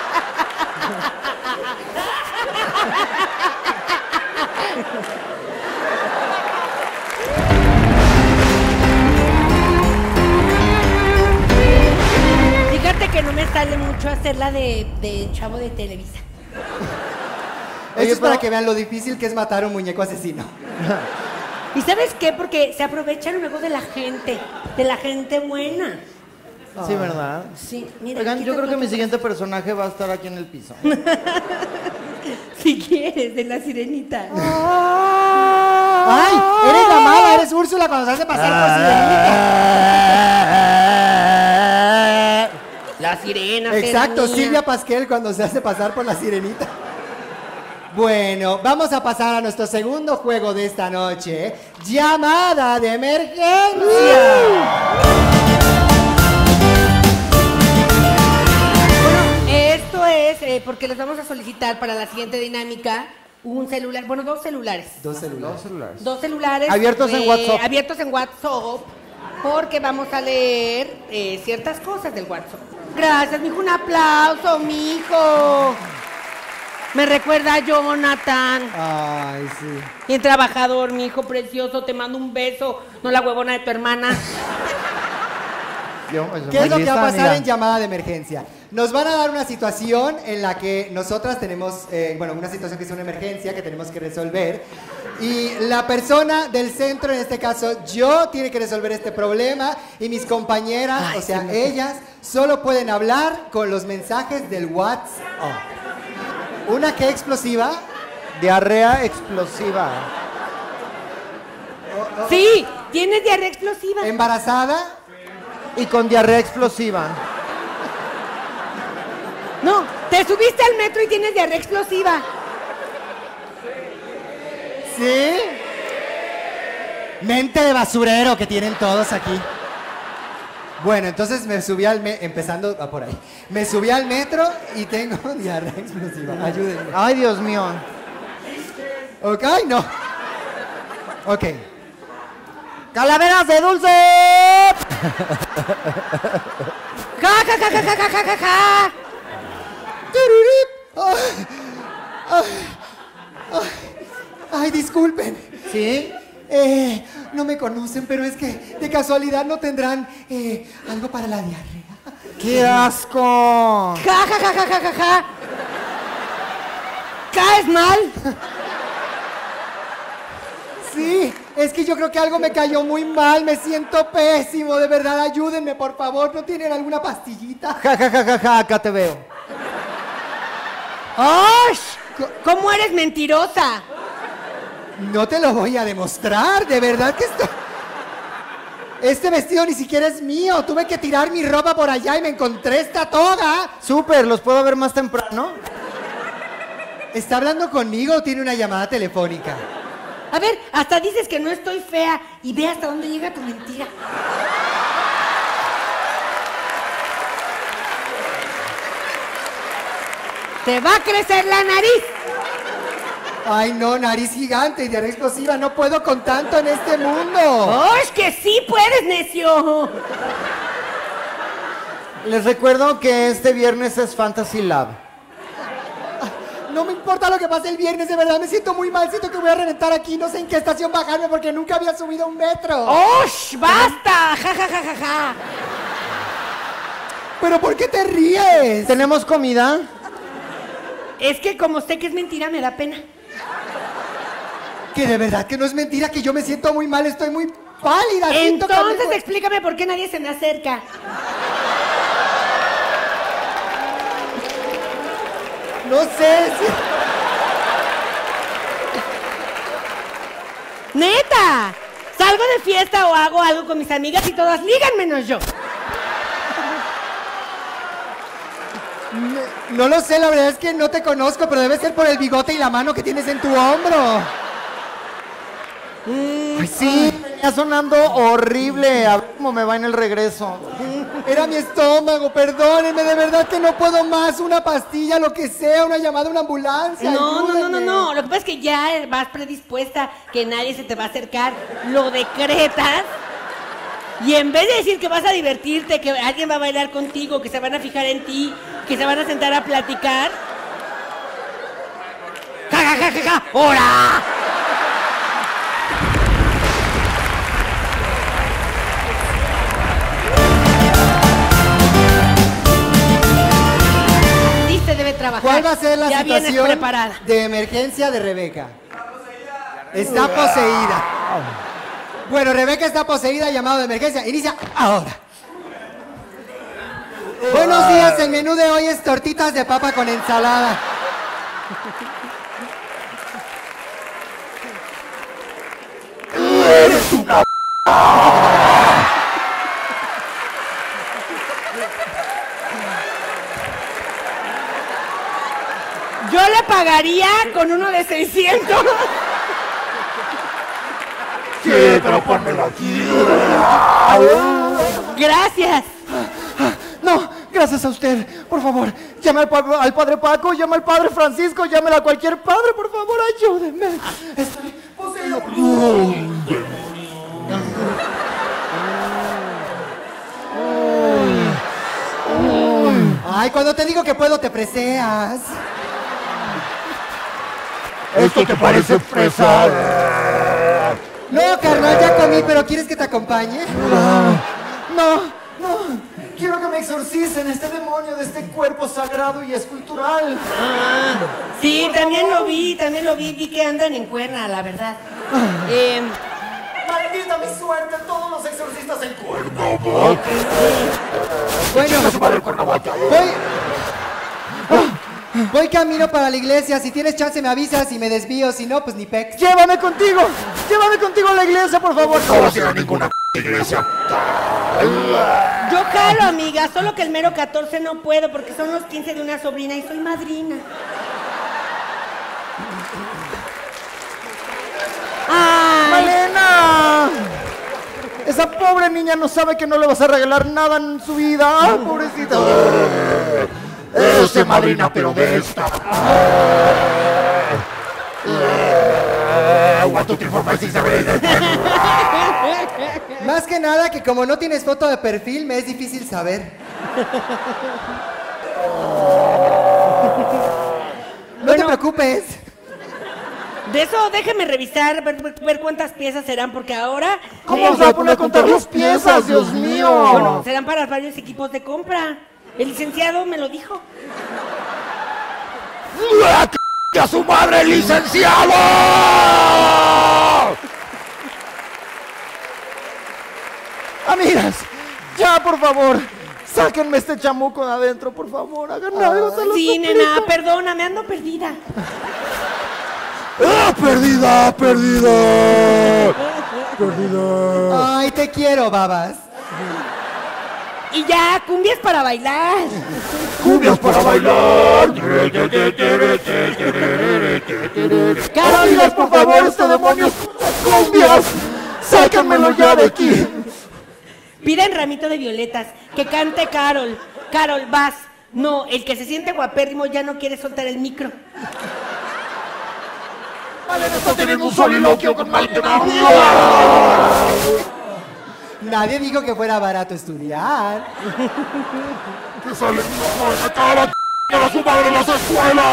Fíjate que no me sale mucho hacer la de, de chavo de Televisa. Oye, es para que vean lo difícil que es matar a un muñeco asesino. ¿Y sabes qué? Porque se aprovechan luego de la gente, de la gente buena. Sí, ¿verdad? Sí, mira. Oigan, aquí yo creo que mi siguiente personaje va a estar aquí en el piso. [LAUGHS] Si quieres, de la sirenita. ¡Ay! Eres la mala, eres Úrsula cuando se hace pasar por sirenita. La sirena. Exacto. Silvia Pasquel cuando se hace pasar por la sirenita. Bueno, vamos a pasar a nuestro segundo juego de esta noche. Llamada de emergencia. Bueno, esto es eh, porque les vamos a solicitar para la siguiente dinámica un celular, bueno, dos celulares. Dos celulares. celulares. Dos celulares. Abiertos en eh, WhatsApp. Abiertos en WhatsApp. Porque vamos a leer eh, ciertas cosas del WhatsApp. Gracias, mijo. Un aplauso, mijo. Me recuerda a Jonathan. Ay, sí. Bien trabajador, mi hijo precioso. Te mando un beso. No la huevona de tu hermana. Yo, ¿Qué es lo que va a pasar amiga. en llamada de emergencia? Nos van a dar una situación en la que nosotras tenemos, eh, bueno, una situación que es una emergencia que tenemos que resolver. Y la persona del centro, en este caso yo, tiene que resolver este problema. Y mis compañeras, o sea, ellas, solo pueden hablar con los mensajes del WhatsApp. Una que explosiva. Diarrea explosiva. Sí, tienes diarrea explosiva. Embarazada. Y con diarrea explosiva. Te subiste al metro y tienes diarrea explosiva. ¿Sí? Mente de basurero que tienen todos aquí. Bueno, entonces me subí al metro, empezando por ahí. Me subí al metro y tengo [LAUGHS] diarrea explosiva. Ayúdenme. Ay, Dios mío. Ok, no. Ok. Calaveras de dulce. [LAUGHS] ja, ja, ja, ja, ja, ja, ja, ja. Ay, ay, ay, ay, disculpen. ¿Sí? Eh, no me conocen, pero es que de casualidad no tendrán eh, algo para la diarrea. ¡Qué asco! Ja, ja, ja, ja, ja, ja, ja. Caes mal. Sí, es que yo creo que algo me cayó muy mal, me siento pésimo, de verdad, ayúdenme, por favor, ¿no tienen alguna pastillita? Ja, ja, ja, ja, ja, acá te veo. ¡Osh! ¿Cómo eres mentirosa? No te lo voy a demostrar, de verdad que esto... Este vestido ni siquiera es mío, tuve que tirar mi ropa por allá y me encontré esta toga. Súper, ¿los puedo ver más temprano? ¿Está hablando conmigo o tiene una llamada telefónica? A ver, hasta dices que no estoy fea y ve hasta dónde llega tu mentira. Te va a crecer la nariz. Ay, no, nariz gigante y diarrea explosiva, no puedo con tanto en este mundo. ¡Osh, que sí puedes, necio! Les recuerdo que este viernes es Fantasy Lab. No me importa lo que pase el viernes, de verdad me siento muy mal, siento que voy a reventar aquí, no sé en qué estación bajarme porque nunca había subido un metro. ¡Osh, basta! ¡Ja, ja, ja, ja, ja! ¿Pero por qué te ríes? ¿Tenemos comida? Es que como sé que es mentira, me da pena. Que de verdad que no es mentira, que yo me siento muy mal, estoy muy pálida. siento que me- Entonces explícame por qué nadie se me acerca. No sé si... ¡Neta! Salgo de fiesta o hago algo con mis amigas y todas ligan menos yo. No lo sé, la verdad es que no te conozco, pero debe ser por el bigote y la mano que tienes en tu hombro. Ay, sí, venía sonando horrible. A ver cómo me va en el regreso. Era mi estómago, perdónenme, de verdad que no puedo más. Una pastilla, lo que sea, una llamada, una ambulancia. No, no, no, no, no. Lo que pasa es que ya vas predispuesta, que nadie se te va a acercar. Lo decretas. Y en vez de decir que vas a divertirte, que alguien va a bailar contigo, que se van a fijar en ti, que se van a sentar a platicar. ¡Ja, ja, ja, ja, ja! ¡Hora! Sí se debe trabajar. ¿Cuál va a ser la ya situación de emergencia de Rebeca? Está poseída. Bueno, Rebeca está poseída, llamado de emergencia. Inicia ahora. Buenos días, el menú de hoy es tortitas de papa con ensalada. Yo le pagaría con uno de 600. Sí, pero pónmelo aquí. Gracias. No, gracias a usted. Por favor, llame al, pa- al padre Paco, llame al padre Francisco, llámele a cualquier padre, por favor, ayúdenme. Estoy poseído. Ay, cuando te digo que puedo, te preseas. Esto te parece fresa. No, carnal, ya comí, pero ¿quieres que te acompañe? No, no. Quiero que me exorcicen este demonio de este cuerpo sagrado y escultural. Sí, también lo vi, también lo vi. Vi que andan en cuerna, la verdad. Eh, Maldita mi suerte, todos los exorcistas en cuerpo. Bueno, voy. Voy camino para la iglesia. Si tienes chance, me avisas y me desvío. Si no, pues ni pex. Llévame contigo, llévame contigo a la iglesia, por favor. No vas a ir a ninguna iglesia. yo jalo, amiga, solo que el mero 14 no puedo porque son los 15 de una sobrina y soy madrina. Ay, Malena, esa pobre niña no sabe que no le vas a regalar nada en su vida. Ah, pobrecita. Ese madrina, pero de esta. Sister. Más que nada que como no tienes foto de perfil, me es difícil saber. No te preocupes. de eso déjeme revisar, ver, ver- ver cuántas piezas serán, porque ahora... ¿Cómo se va a poner a contar las piezas, Dios mío? Bueno, serán para varios equipos de compra. El licenciado me lo dijo. ¡Que a su madre, licenciado! Amigas, ya por favor, sáquenme este chamuco de adentro, por favor, hagan algo. los Sí, suplico. nena, perdóname, ando perdida. ¡Ah, perdida, perdida! [LAUGHS] Perdida. Ay, te quiero, babas. Y ya, cumbias para bailar. Cumbias para bailar. Amigas, por favor, este demonio es cumbias. Sáquenmelo ya de aquí. Piden ramito de violetas. Que cante Carol. Carol, vas. No, el que se siente guapérrimo ya no quiere soltar el micro. Está teniendo un soliloquio con Malena. Nadie dijo que fuera barato estudiar. Que sale a cara a su madre en las escuelas.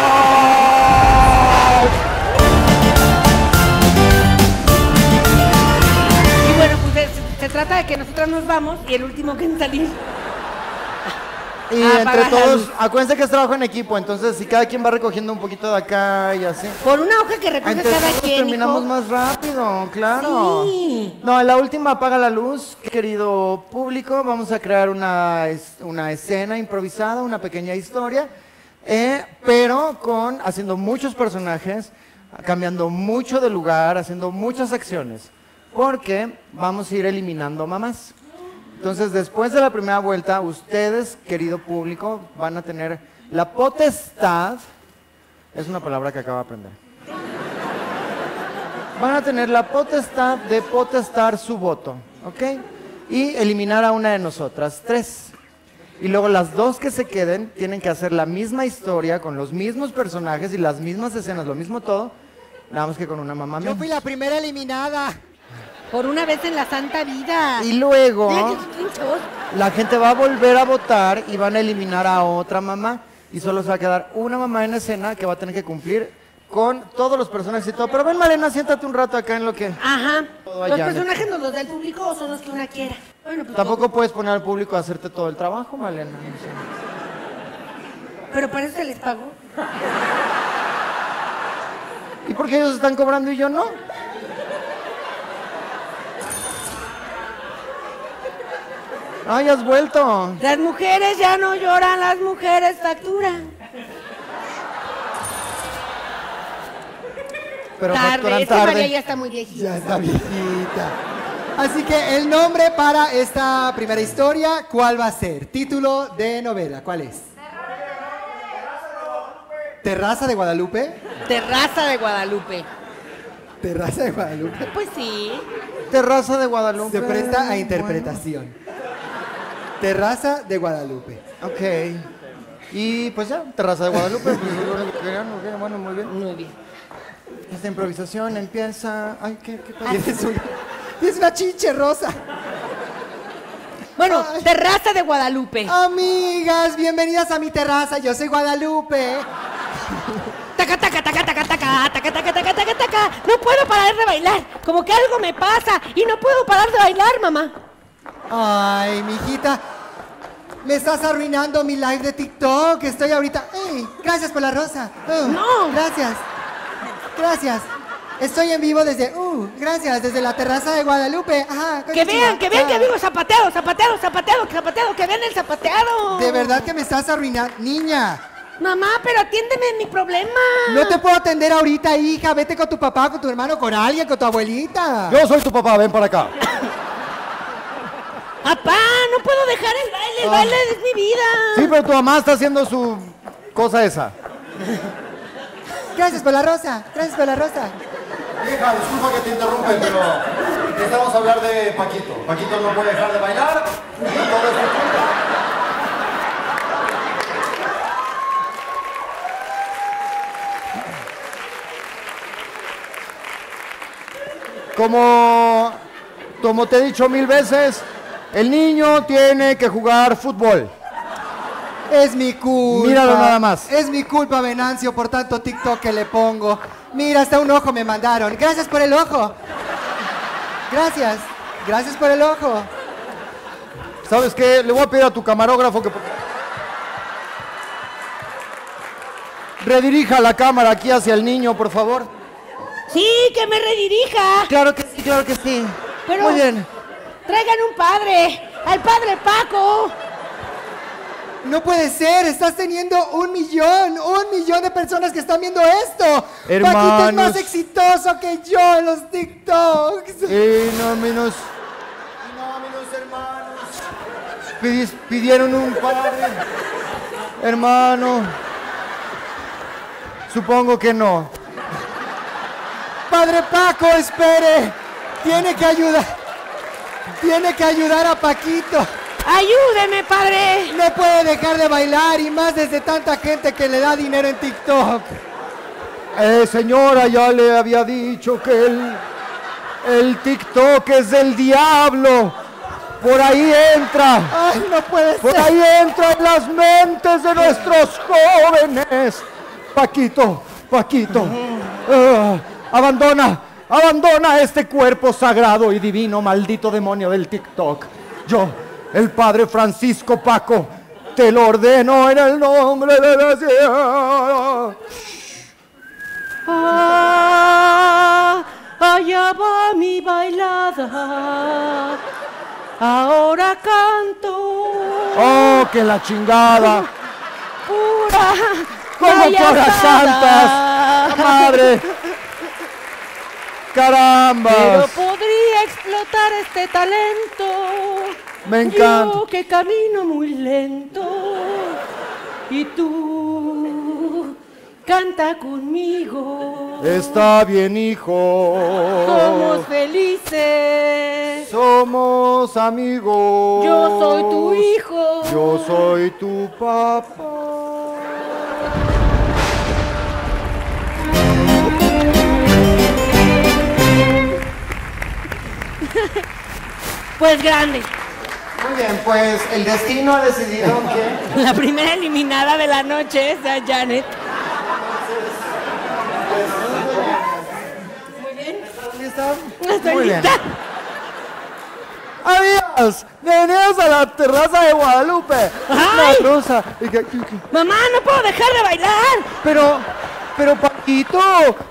Y bueno, pues se, se trata de que nosotras nos vamos y el último que en salir. Y Ah, entre todos, acuérdense que es trabajo en equipo, entonces si cada quien va recogiendo un poquito de acá y así. Por una hoja que recoge Entre cada todos quien. terminamos hijo. más rápido, claro. Sí. No, en la última apaga la luz, querido público. Vamos a crear una, una escena improvisada, una pequeña historia, eh, pero con haciendo muchos personajes, cambiando mucho de lugar, haciendo muchas acciones, porque vamos a ir eliminando mamás. Entonces, después de la primera vuelta, ustedes, querido público, van a tener la potestad, es una palabra que acabo de aprender, van a tener la potestad de potestar su voto, ¿ok? Y eliminar a una de nosotras, tres. Y luego las dos que se queden tienen que hacer la misma historia con los mismos personajes y las mismas escenas, lo mismo todo, nada más que con una mamá Yo menos. fui la primera eliminada. Por una vez en la santa vida. Y luego la gente va a volver a votar y van a eliminar a otra mamá. Y solo se va a quedar una mamá en escena que va a tener que cumplir con todos los personajes y todo. Pero ven, Malena, siéntate un rato acá en lo que... Ajá. ¿Los personajes nos los da el público o son los que una quiera? Bueno, pues Tampoco puedes poner al público a hacerte todo el trabajo, Malena. Pero para eso se les pagó. ¿Y por qué ellos están cobrando y yo no? Ay, has vuelto. Las mujeres ya no lloran, las mujeres facturan. Pero tarde, facturan es que María tarde. ya está muy viejita. Ya está viejita. Así que el nombre para esta primera historia, ¿cuál va a ser? Título de novela, ¿cuál es? Terraza de Guadalupe. Terraza de Guadalupe. Terraza de Guadalupe. Pues sí. Terraza de Guadalupe. Se presta a interpretación. Terraza de Guadalupe. Ok. Y pues ya, Terraza de Guadalupe. pues, es lo único que querían, ok, bueno, muy bien. Muy bien. Esta improvisación empieza. Ay, ¿qué, qué pasa? Tienes una, una chinche rosa. Bueno, Ay. Terraza de Guadalupe. Amigas, bienvenidas a mi terraza. Yo soy Guadalupe. Taca, taca, taca, taca, taca, taca, taca, taca, taca, taca. No puedo parar de bailar. Como que algo me pasa y no puedo parar de bailar, mamá. Ay, mijita. Me estás arruinando mi live de TikTok. Estoy ahorita. ¡Ey! Gracias por la rosa. Uh, No. Gracias. Gracias. Estoy en vivo desde. Uh, gracias. Desde la terraza de Guadalupe. Ajá. Que vean, que vean que digo zapateado, zapateado, zapateado, zapateado, que vean el zapateado. De verdad que me estás arruinando. Niña. Mamá, pero atiéndeme en mi problema. No te puedo atender ahorita, hija. Vete con tu papá, con tu hermano, con alguien, con tu abuelita. Yo soy tu papá, ven para acá. [COUGHS] Papá, no puedo dejar el baile, el baile es mi vida. Sí, pero tu mamá está haciendo su cosa esa. Gracias por la rosa. Gracias por la rosa. Hija, disculpa que te interrumpen, pero necesitamos hablar de Paquito. Paquito no puede dejar de bailar y todo es culpa. Como, como te he dicho mil veces, el niño tiene que jugar fútbol. Es mi culpa. Míralo nada más. Es mi culpa, Venancio, por tanto TikTok que le pongo. Mira, hasta un ojo me mandaron. Gracias por el ojo. Gracias. Gracias por el ojo. ¿Sabes qué? Le voy a pedir a tu camarógrafo que... Redirija la cámara aquí hacia el niño, por favor. Sí, que me redirija. Claro que sí, claro que sí. Pero- Muy bien. Traigan un padre, al padre Paco. No puede ser, estás teniendo un millón, un millón de personas que están viendo esto. Paquito es Hermanos. más exitoso que yo en los TikToks. Y no menos... Pidis- pidieron un padre. Hermano. Supongo que no. Padre Paco, espere. Tiene que ayudar. Tiene que ayudar a Paquito. Ayúdeme, padre. No puede dejar de bailar y más desde tanta gente que le da dinero en TikTok. Eh, señora, ya le había dicho que el, el TikTok es del diablo. Por ahí entra. Ay, no puede Por ser. ahí entran las mentes de nuestros jóvenes. Paquito, Paquito. ah, abandona, abandona este cuerpo sagrado y divino, maldito demonio del TikTok. Yo, el padre Francisco Paco, te lo ordeno en el nombre de la ciudad. Ah, allá va mi bailada. Ahora canto Oh, que la chingada. pura Como todas santas. Madre. Caramba. Pero podría explotar este talento. Me encanta. Yo que camino muy lento. Y tú canta conmigo. Está bien, hijo. Somos felices. Somos amigos. Yo soy tu hijo. Yo soy tu papá. [LAUGHS] Pues grande. Muy bien, pues el destino ha decidido que. [LAUGHS] La primera eliminada de la noche es a Janet. Estoy Muy bien. lista. Amigos, bienvenidos a la terraza de Guadalupe. Ay. Una rosa. Mamá, no puedo dejar de bailar. Pero, pero Paquito,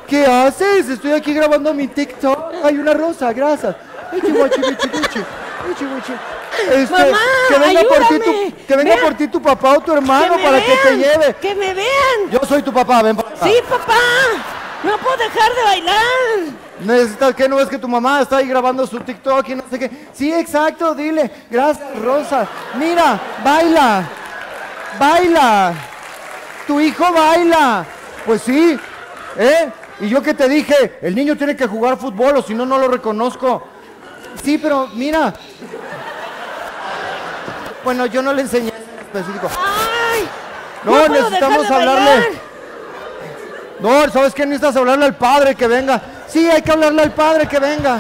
¿qué haces? Estoy aquí grabando mi TikTok. Hay una rosa, gracias. Este, Mamá, que venga por ti ayúdame. tu, que venga por ti tu papá o tu hermano para que te vean, lleve. Que me vean. Yo soy tu papá, ven para acá. Sí, papá. No puedo dejar de bailar. Necesitas que no ves que tu mamá está ahí grabando su TikTok y no sé qué. Sí, exacto, dile. Gracias, Rosa. Mira, baila. Baila. Tu hijo baila. Pues sí. ¿Eh? Y yo que te dije, el niño tiene que jugar fútbol o si no, no lo reconozco. Sí, pero mira. Bueno, yo no le enseñé eso en específico. Ay. No, necesitamos de hablarle. bailar. No, ¿sabes qué? Necesitas hablarle al padre que venga. Sí, hay que hablarle al padre que venga.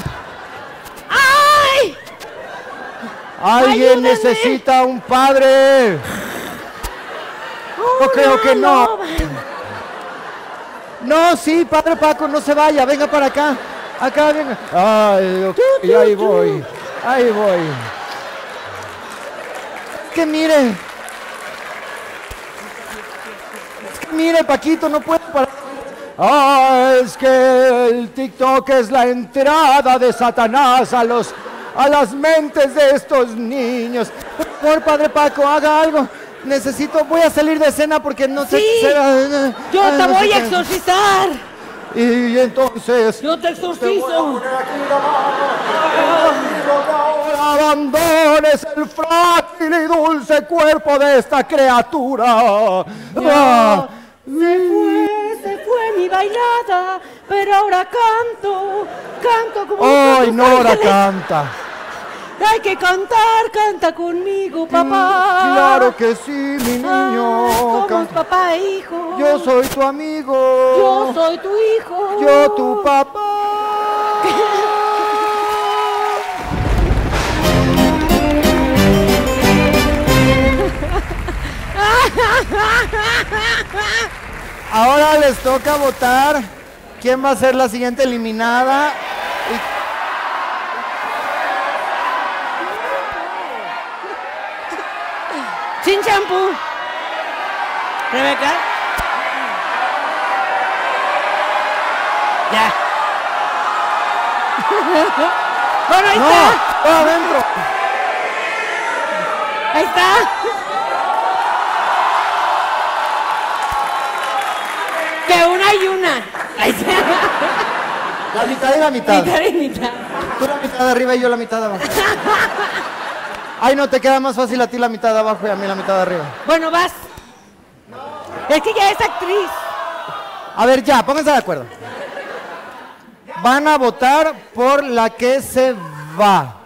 ¡Ay! Alguien Ayúdenme. necesita un padre. No creo que no. No, sí, padre Paco, no se vaya, venga para acá. Acá, venga. Ay, ok, tú, ahí voy. Ahí voy. Que mire. Es que mire, Paquito, no puedo parar. Ah, es que el TikTok es la entrada de Satanás a los a las mentes de estos niños. Por favor, padre Paco, haga algo. Necesito, voy a salir de escena porque no sé. Sí, sé- Yo ah, te voy a exorcizar. Y entonces. Yo te exorcizo. Ahora abandones el frágil y dulce cuerpo de esta criatura. Ah, Se fue, se fue mi bailada, pero ahora canto, canto como Ay, Nora ángeles. canta. Hay que cantar, canta conmigo, papá. Claro que sí, mi Ah, niño. somos papá e hijo. Yo soy tu amigo. Yo soy tu hijo. Yo tu papá. [LAUGHS] Ahora les toca votar quién va a ser la siguiente eliminada. Sin champú. Rebeca. Ya. [LAUGHS] bueno, ahí No, está. va adentro. Ahí está. Que una y una. Ahí está. La mitad y la mitad. Mitad y mitad. Tú la mitad de arriba y yo la mitad de abajo. [LAUGHS] Ay, no, te queda más fácil a ti la mitad de abajo y a mí la mitad de arriba. Bueno, vas. Es que ya es actriz. A ver, ya, pónganse de acuerdo. Van a votar por la que se va.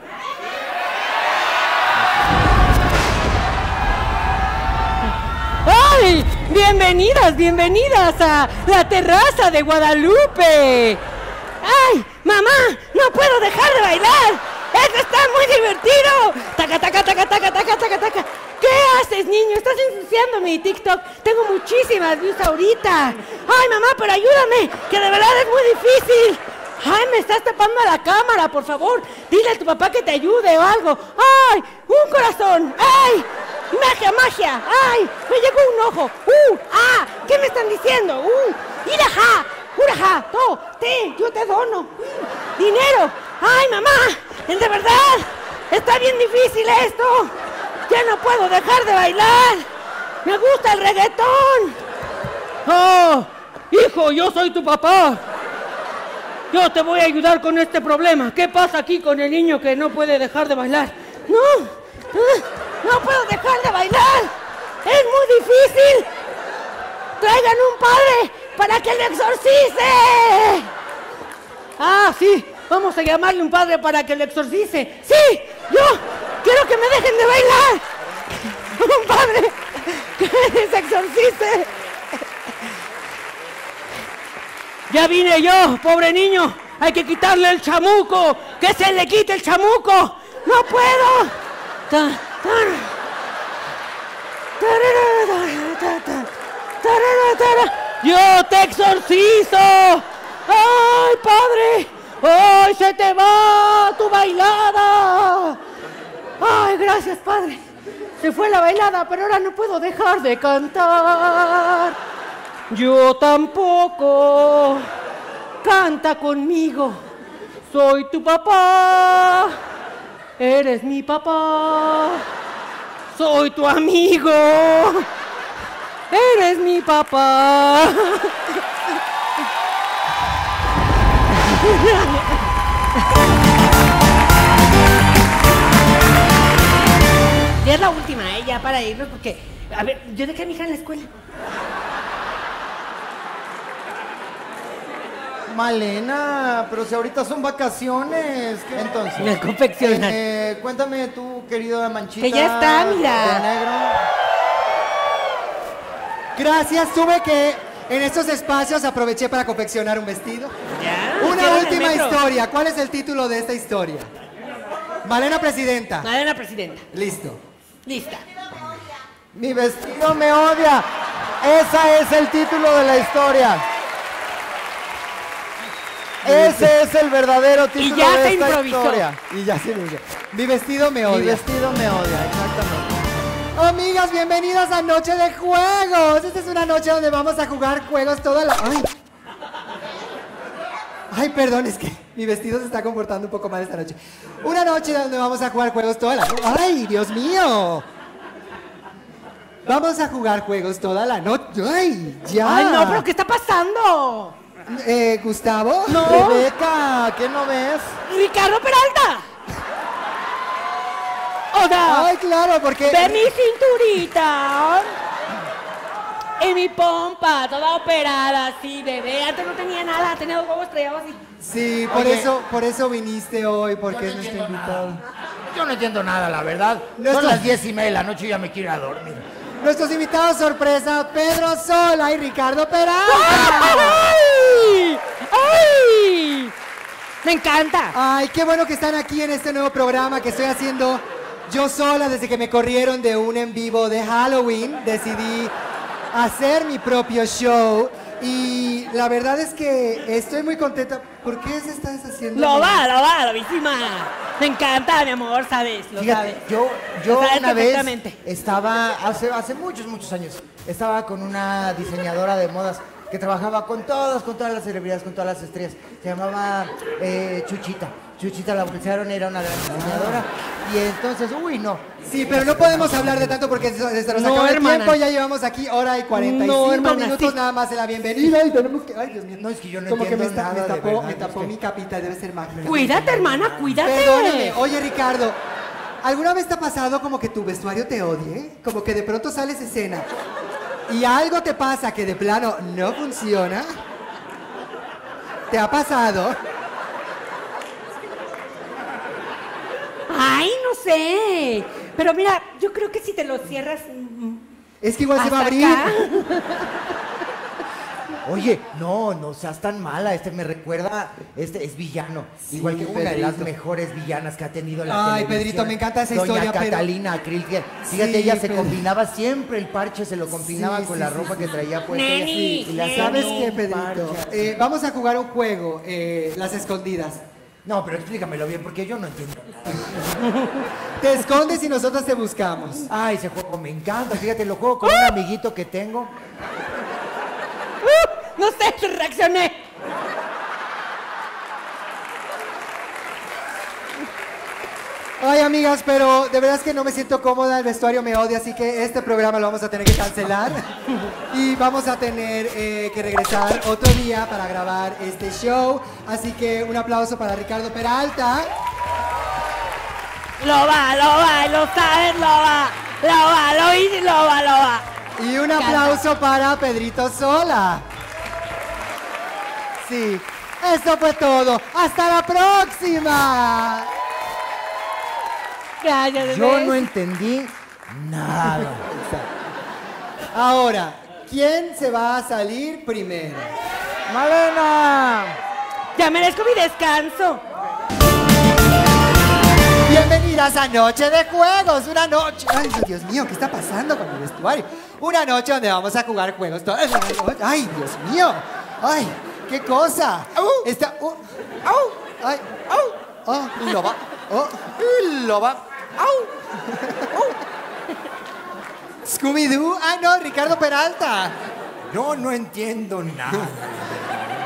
¡Ay! Bienvenidas, bienvenidas a la terraza de Guadalupe. ¡Ay! ¡Mamá! ¡No puedo dejar de bailar! ¡Esto está muy divertido! ¡Taca, taca, taca, taca, taca, taca, taca! ¿Qué haces, niño? Estás ensuciando mi TikTok. Tengo muchísimas views ahorita. ¡Ay, mamá, pero ayúdame! ¡Que de verdad es muy difícil! ¡Ay, me estás tapando la cámara, por favor! Dile a tu papá que te ayude o algo. ¡Ay! ¡Un corazón! ¡Ay! ¡Magia, magia! ¡Ay! ¡Me llegó un ojo! ¡Uh! ¡Ah! ¿Qué me están diciendo? ¡Uh! ¡Iraja! ¡Uraja! ¡To! ¡Te! ¡Yo te dono! ¡Dinero! ¡Ay, mamá! ¡De verdad! ¡Está bien difícil esto! ¡Ya no puedo dejar de bailar! ¡Me gusta el reggaetón! ¡Oh! Hijo, yo soy tu papá. Yo te voy a ayudar con este problema. ¿Qué pasa aquí con el niño que no puede dejar de bailar? No, ah, no puedo dejar de bailar. Es muy difícil. Traigan un padre para que le exorcice. Ah, sí, vamos a llamarle un padre para que le exorcice. Sí, yo quiero que me dejen de bailar. [LAUGHS] Un padre que les exorcice. Ya vine yo, pobre niño. Hay que quitarle el chamuco. Que se le quite el chamuco. No puedo. Yo te exorcizo. ¡Ay, padre! ¡Ay, se te va tu bailada! ¡Ay, gracias, padre! Se fue la bailada, pero ahora no puedo dejar de cantar. Yo tampoco. Canta conmigo. Soy tu papá. Eres mi papá. Soy tu amigo. Eres mi papá. Ya es la última, ¿eh? Ya para irnos, porque. A ver, yo dejé a mi hija en la escuela. Malena, pero si ahorita son vacaciones, ¿qué entonces? Me confeccionan. Eh, eh, cuéntame tú, querido Manchita. Que ya está, mira. de negro. Gracias, tuve que en estos espacios aproveché para confeccionar un vestido. Ya. Una última historia. ¿Cuál es el título de esta historia? Malena Presidenta. Madre presidenta. Listo. Lista. Mi vestido me odia. Ese es el título de la historia. Ese es el verdadero título ya de esta improvisó. historia. Y ya se me dice. Mi vestido me Mi odia. vestido me odia, exactamente. Amigas, bienvenidas a Noche de Juegos. Esta es una noche donde vamos a jugar juegos toda la... ¡Ay! Ay, perdón, es que mi vestido se está comportando un poco mal esta noche. Una noche donde vamos a jugar juegos toda la... ¡Ay, Dios mío! Vamos a jugar juegos toda la noche. ¡Ay, ya! Ay, no, pero ¿qué está pasando? Eh, ¿Gustavo? Rebeca, ¿qué no ves? Ricardo Peralta. O sea, Ay, claro, porque... ve mi cinturita. Y mi pompa, toda operada, así, bebé. Antes no tenía nada, tenía dos huevos estrellados así. Sí, por Oye. eso, por eso viniste hoy, porque es nuestro invitado. Yo no entiendo nada, la verdad. Son las diez y media de la noche y ya me quiero ir a dormir. Nuestros invitados sorpresa, Pedro Sola y Ricardo Peralta. ¡Ay! ¡Ay! Me encanta. Ay, qué bueno que están aquí en este nuevo programa que estoy haciendo yo sola desde que me corrieron de un en vivo de Halloween. Decidí hacer mi propio show y la verdad es que estoy muy contenta. ¿Por qué se está deshaciendo? Lo va, lo va, lo víctima. Me encanta, mi amor, sabes, lo Fíjate, sabes. yo, yo sabes una vez estaba, hace, hace muchos, muchos años, estaba con una diseñadora de modas que trabajaba con todas, con todas las celebridades, con todas las estrellas. Se llamaba eh, Chuchita. Chuchita la bautizaron, era una gran diseñadora. Y entonces, uy, no. Sí, pero no podemos hablar de tanto porque se, se nos No, acaba el hermana. tiempo. Ya llevamos aquí hora y 45 No, hermana, minutos sí. nada más en la bienvenida y tenemos que... Ay, Dios mío. No, es que yo no Como que me, entiendo nada de tapó, verdad, me tapó mi capita, debe ser mágica. Cuídate, hermana, cuídate. Perdóname, oye Ricardo, ¿alguna vez te ha pasado como que tu vestuario te odie? Como que de pronto sales escena y algo te pasa que de plano no funciona. ¿Te ha pasado? Ay, no sé. Pero mira, yo creo que si te lo cierras. mm, Es que igual se va a abrir. acá. [LAUGHS] Oye, no, no seas tan mala. Este me recuerda, este es villano. Igual que una de las mejores villanas que ha tenido la Ay, televisión. Pedrito, me encanta esa Doña historia, pero- Catalina Krill, que, Fíjate, Sí, ella se combinaba siempre el parche, se lo combinaba Sí, con la ropa que traía puesta. Neni, y hacía ¿Sabes qué, Pedrito? Eh, vamos a jugar un juego, eh, las escondidas. No, pero explícamelo bien, porque yo no entiendo. Te escondes y nosotros te buscamos. Ay, ese juego me encanta. Fíjate, lo juego con un amiguito que tengo. No sé, reaccioné. Ay, amigas, pero de verdad es que no me siento cómoda, el vestuario me odia, así que este programa lo vamos a tener que cancelar. Y vamos a tener eh, que regresar otro día para grabar este show. Así que un aplauso para Ricardo Peralta. Lo va, lo va, lo sabes, lo va. Lo va, lo hice, lo va, lo va. Y un aplauso para Pedrito Sola. Sí. Eso fue todo. Hasta la próxima. Yo no entendí nada. Ahora, ¿quién se va a salir primero? ¡Malena! Ya merezco mi descanso. Bienvenidas a Noche de Juegos, una noche. Ay, Dios mío, ¿qué está pasando con mi vestuario? Una noche donde vamos a jugar juegos. Ay, Dios mío. Ay, qué cosa. Está. uh, au, ay, au, oh, loba, oh, loba, au, au. Scooby-Doo. Ah, no, Ricardo Peralta. Yo no entiendo nada.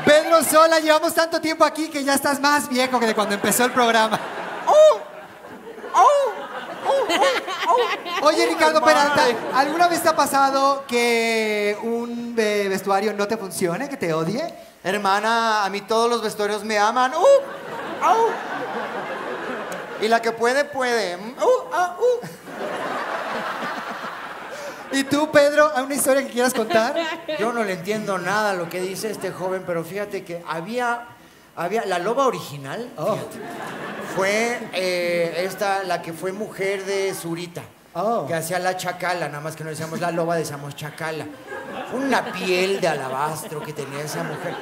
Pedro Sola, llevamos tanto tiempo aquí que ya estás más viejo que de cuando empezó el programa. Oye, Ricardo Peralta, ¿alguna vez te ha pasado que un eh, vestuario no te funcione, que te odie? Hermana, a mí todos los vestuarios me aman. Y la que puede, puede. ¡Uh! ¡Ah! ¡Uh! ¿Y tú, Pedro, hay una historia que quieras contar? Yo no le entiendo nada a lo que dice este joven, pero fíjate que había, había la loba original. Oh. fue eh, esta, la que fue mujer de Zurita. Oh. Que hacía la chacala, nada más que no decíamos la loba, decíamos chacala. Una piel de alabastro que tenía esa mujer.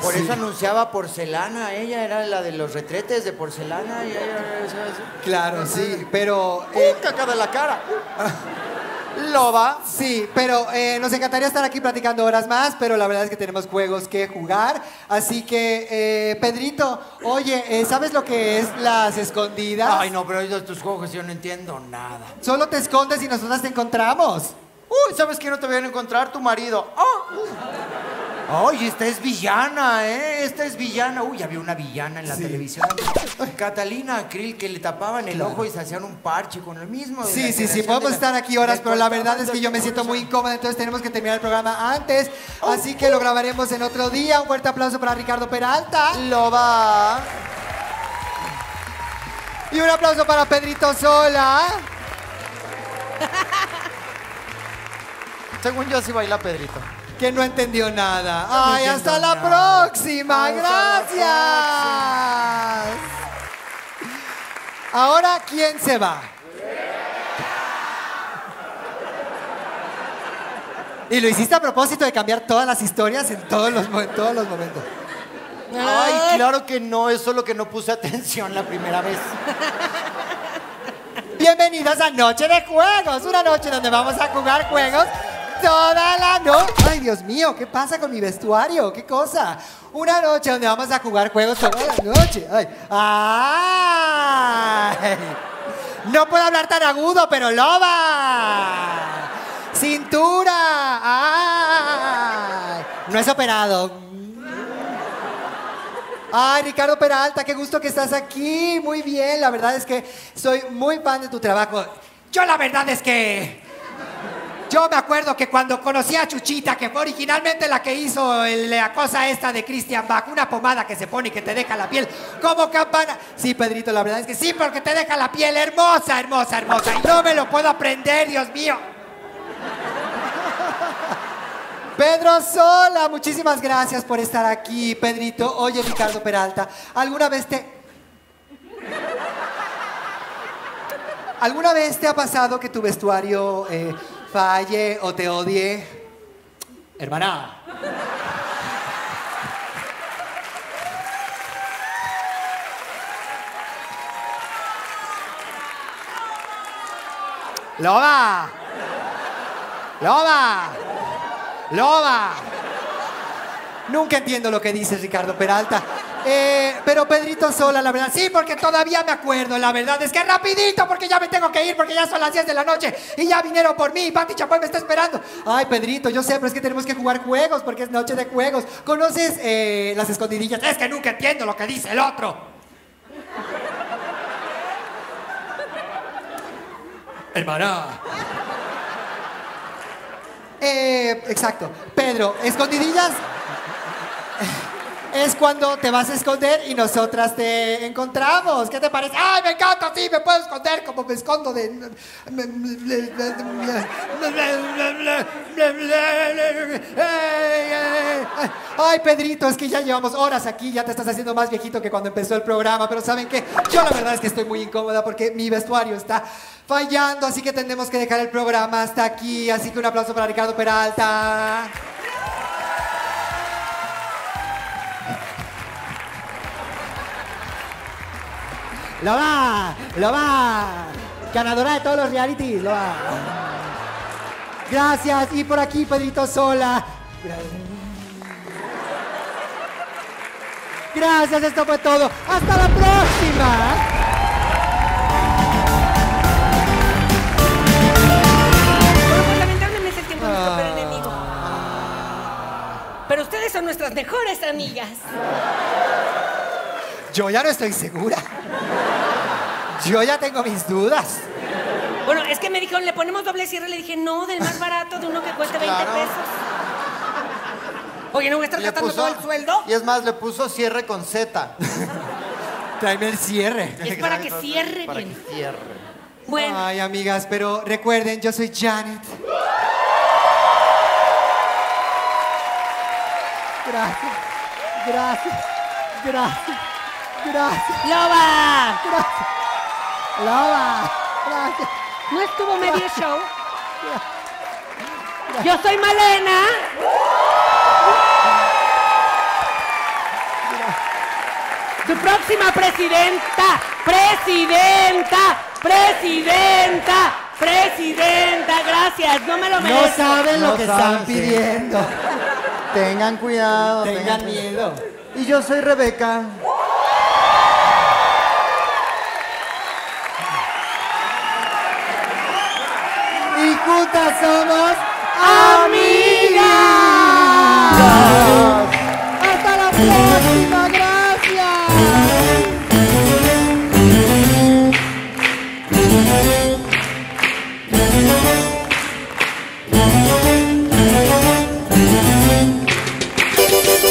Por eso anunciaba porcelana, ella era la de los retretes de porcelana y ella. Claro, sí, pero... eh. ¡Caca de la cara! Loba. Sí, pero eh, nos encantaría estar aquí platicando horas más, pero la verdad es que tenemos juegos que jugar. Así que, eh, Pedrito, oye, eh, ¿sabes lo que es las escondidas? Ay, no, pero oído tus juegos yo no entiendo nada. Solo te escondes y nosotras te encontramos. Uy, ¿sabes quién no te voy a encontrar? Tu marido. Ay, esta es villana, ¿eh? Esta es villana. Uy, había una villana en la televisión. Catalina Krill, que le tapaban el ojo y se hacían un parche con el mismo. Sí, sí, sí, podemos la- estar aquí horas, pero la verdad es que yo me siento muy incómoda, entonces tenemos que terminar el programa antes. Así que lo grabaremos en otro día. Un fuerte aplauso para Ricardo Peralta. Loba. Y un aplauso para Pedrito Sola. [LAUGHS] Según yo, sí baila Pedrito. Que no entendió nada. no Ay, hasta la nada. próxima. Hasta la Gracias. Ahora, ¿quién se va? Y lo hiciste a propósito de cambiar todas las historias en todos los, en todos los momentos. Ay, claro que no, eso es lo que no puse atención la primera vez. Bienvenidos a Noche de Juegos, una noche donde vamos a jugar juegos toda la noche. Ay, Dios mío, ¿qué pasa con mi vestuario? ¿Qué cosa? Una noche donde vamos a jugar juegos toda la noche. Ay. No puedo hablar tan agudo, pero loba. Cintura. Ay. No es operado. Ay, Ricardo Peralta, qué gusto que estás aquí. Muy bien, la verdad es que soy muy fan de tu trabajo. Yo la verdad es que... Yo me acuerdo que cuando conocí a Chuchita, que fue originalmente la que hizo la cosa esta de Christian Bach, una pomada que se pone y que te deja la piel como campana. Sí, Pedrito, la verdad es que sí, porque te deja la piel hermosa, hermosa, hermosa. Y no me lo puedo aprender, Dios mío. Pedro Sola, muchísimas gracias por estar aquí, Pedrito. Oye, Ricardo Peralta, ¿alguna vez te... ¿Alguna vez te ha pasado que tu vestuario eh, falle o te odie? Hermana. Loba. Loba. Loba. Nunca entiendo lo que dices, Ricardo Peralta. Eh, pero Pedrito Sola, la verdad, sí, porque todavía me acuerdo, la verdad es que rapidito, porque ya me tengo que ir, porque ya son las 10 de la noche y ya vinieron por mí, Pati Chapoy me está esperando. Ay, Pedrito, yo sé, pero es que tenemos que jugar juegos, porque es noche de juegos. ¿Conoces eh, las escondidillas? Es que nunca entiendo lo que dice el otro. Hermana. Eh, exacto. Pedro, escondidillas. Es cuando te vas a esconder y nosotras te encontramos. ¿Qué te parece? ¡Ay, me encanta! Sí, me puedo esconder como me escondo de... Ay, Pedrito, es que ya llevamos horas aquí, ya te estás haciendo más viejito que cuando empezó el programa, pero ¿saben qué? Yo la verdad es que estoy muy incómoda porque mi vestuario está fallando, así que tenemos que dejar el programa hasta aquí, así que un aplauso para Ricardo Peralta. Lo va, lo va. Ganadora de todos los realities, lo va. Gracias. Y por aquí, Pedrito Sola. Gracias, esto fue todo. Hasta la próxima. Pues enemigo. Pero ustedes son nuestras mejores amigas. Yo ya no estoy segura. Yo ya tengo mis dudas. Bueno, es que me dijeron, le ponemos doble cierre. Le dije, no, del más barato, de uno que cueste 20 Claro. pesos. Oye, ¿no voy a estar gastando puso- todo el sueldo? Y es más, le puso cierre con Z. [LAUGHS] Tráeme el cierre. Es para que cierre Para bien. que cierre. Bueno, Ay, amigas, pero recuerden, yo soy Janet. Gracias, gracias, gracias, gracias, Loba, gracias. Loba, gracias. no estuvo medio show. Yo soy Malena. Tu próxima presidenta, presidenta, presidenta, presidenta. Gracias, no me lo No merezco. saben lo No que saben, están sí. pidiendo. Tengan cuidado. Tengan miedo. Y yo soy Rebeca. Y juntas somos amigas. Hasta la próxima, gracias.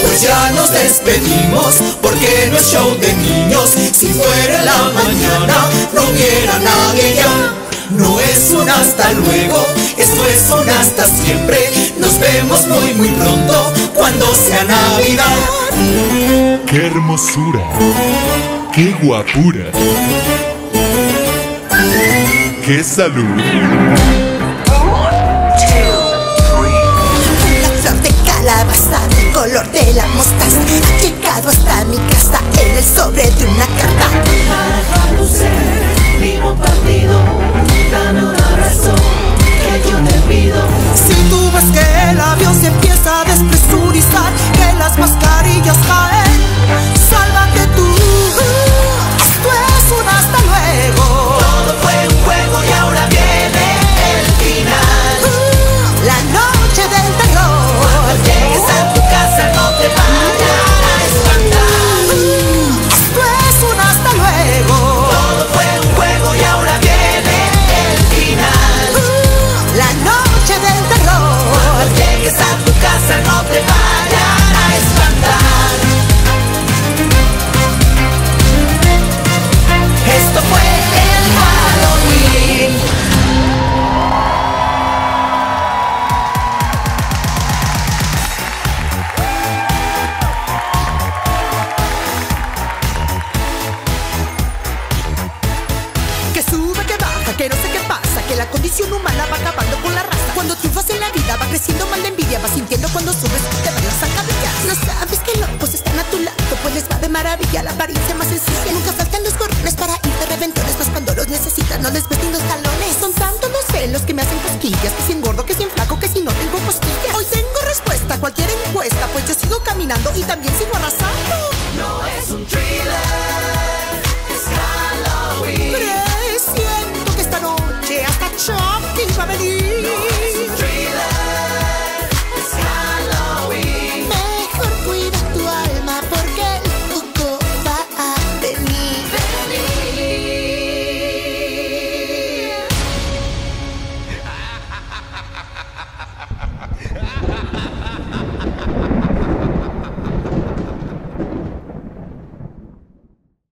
Pues ya nos despedimos porque no es show de niños. Si fuera la mañana no hubiera nadie ya. No es un hasta luego, esto es un hasta siempre. Nos vemos muy muy pronto cuando sea Navidad. ¡Qué hermosura! ¡Qué guapura! ¡Qué salud! La flor de calabaza del color de la mostaza Ha llegado hasta mi casa en el sobre de una carta Ves que el avión se empieza a despresurizar Que las mascarillas caen,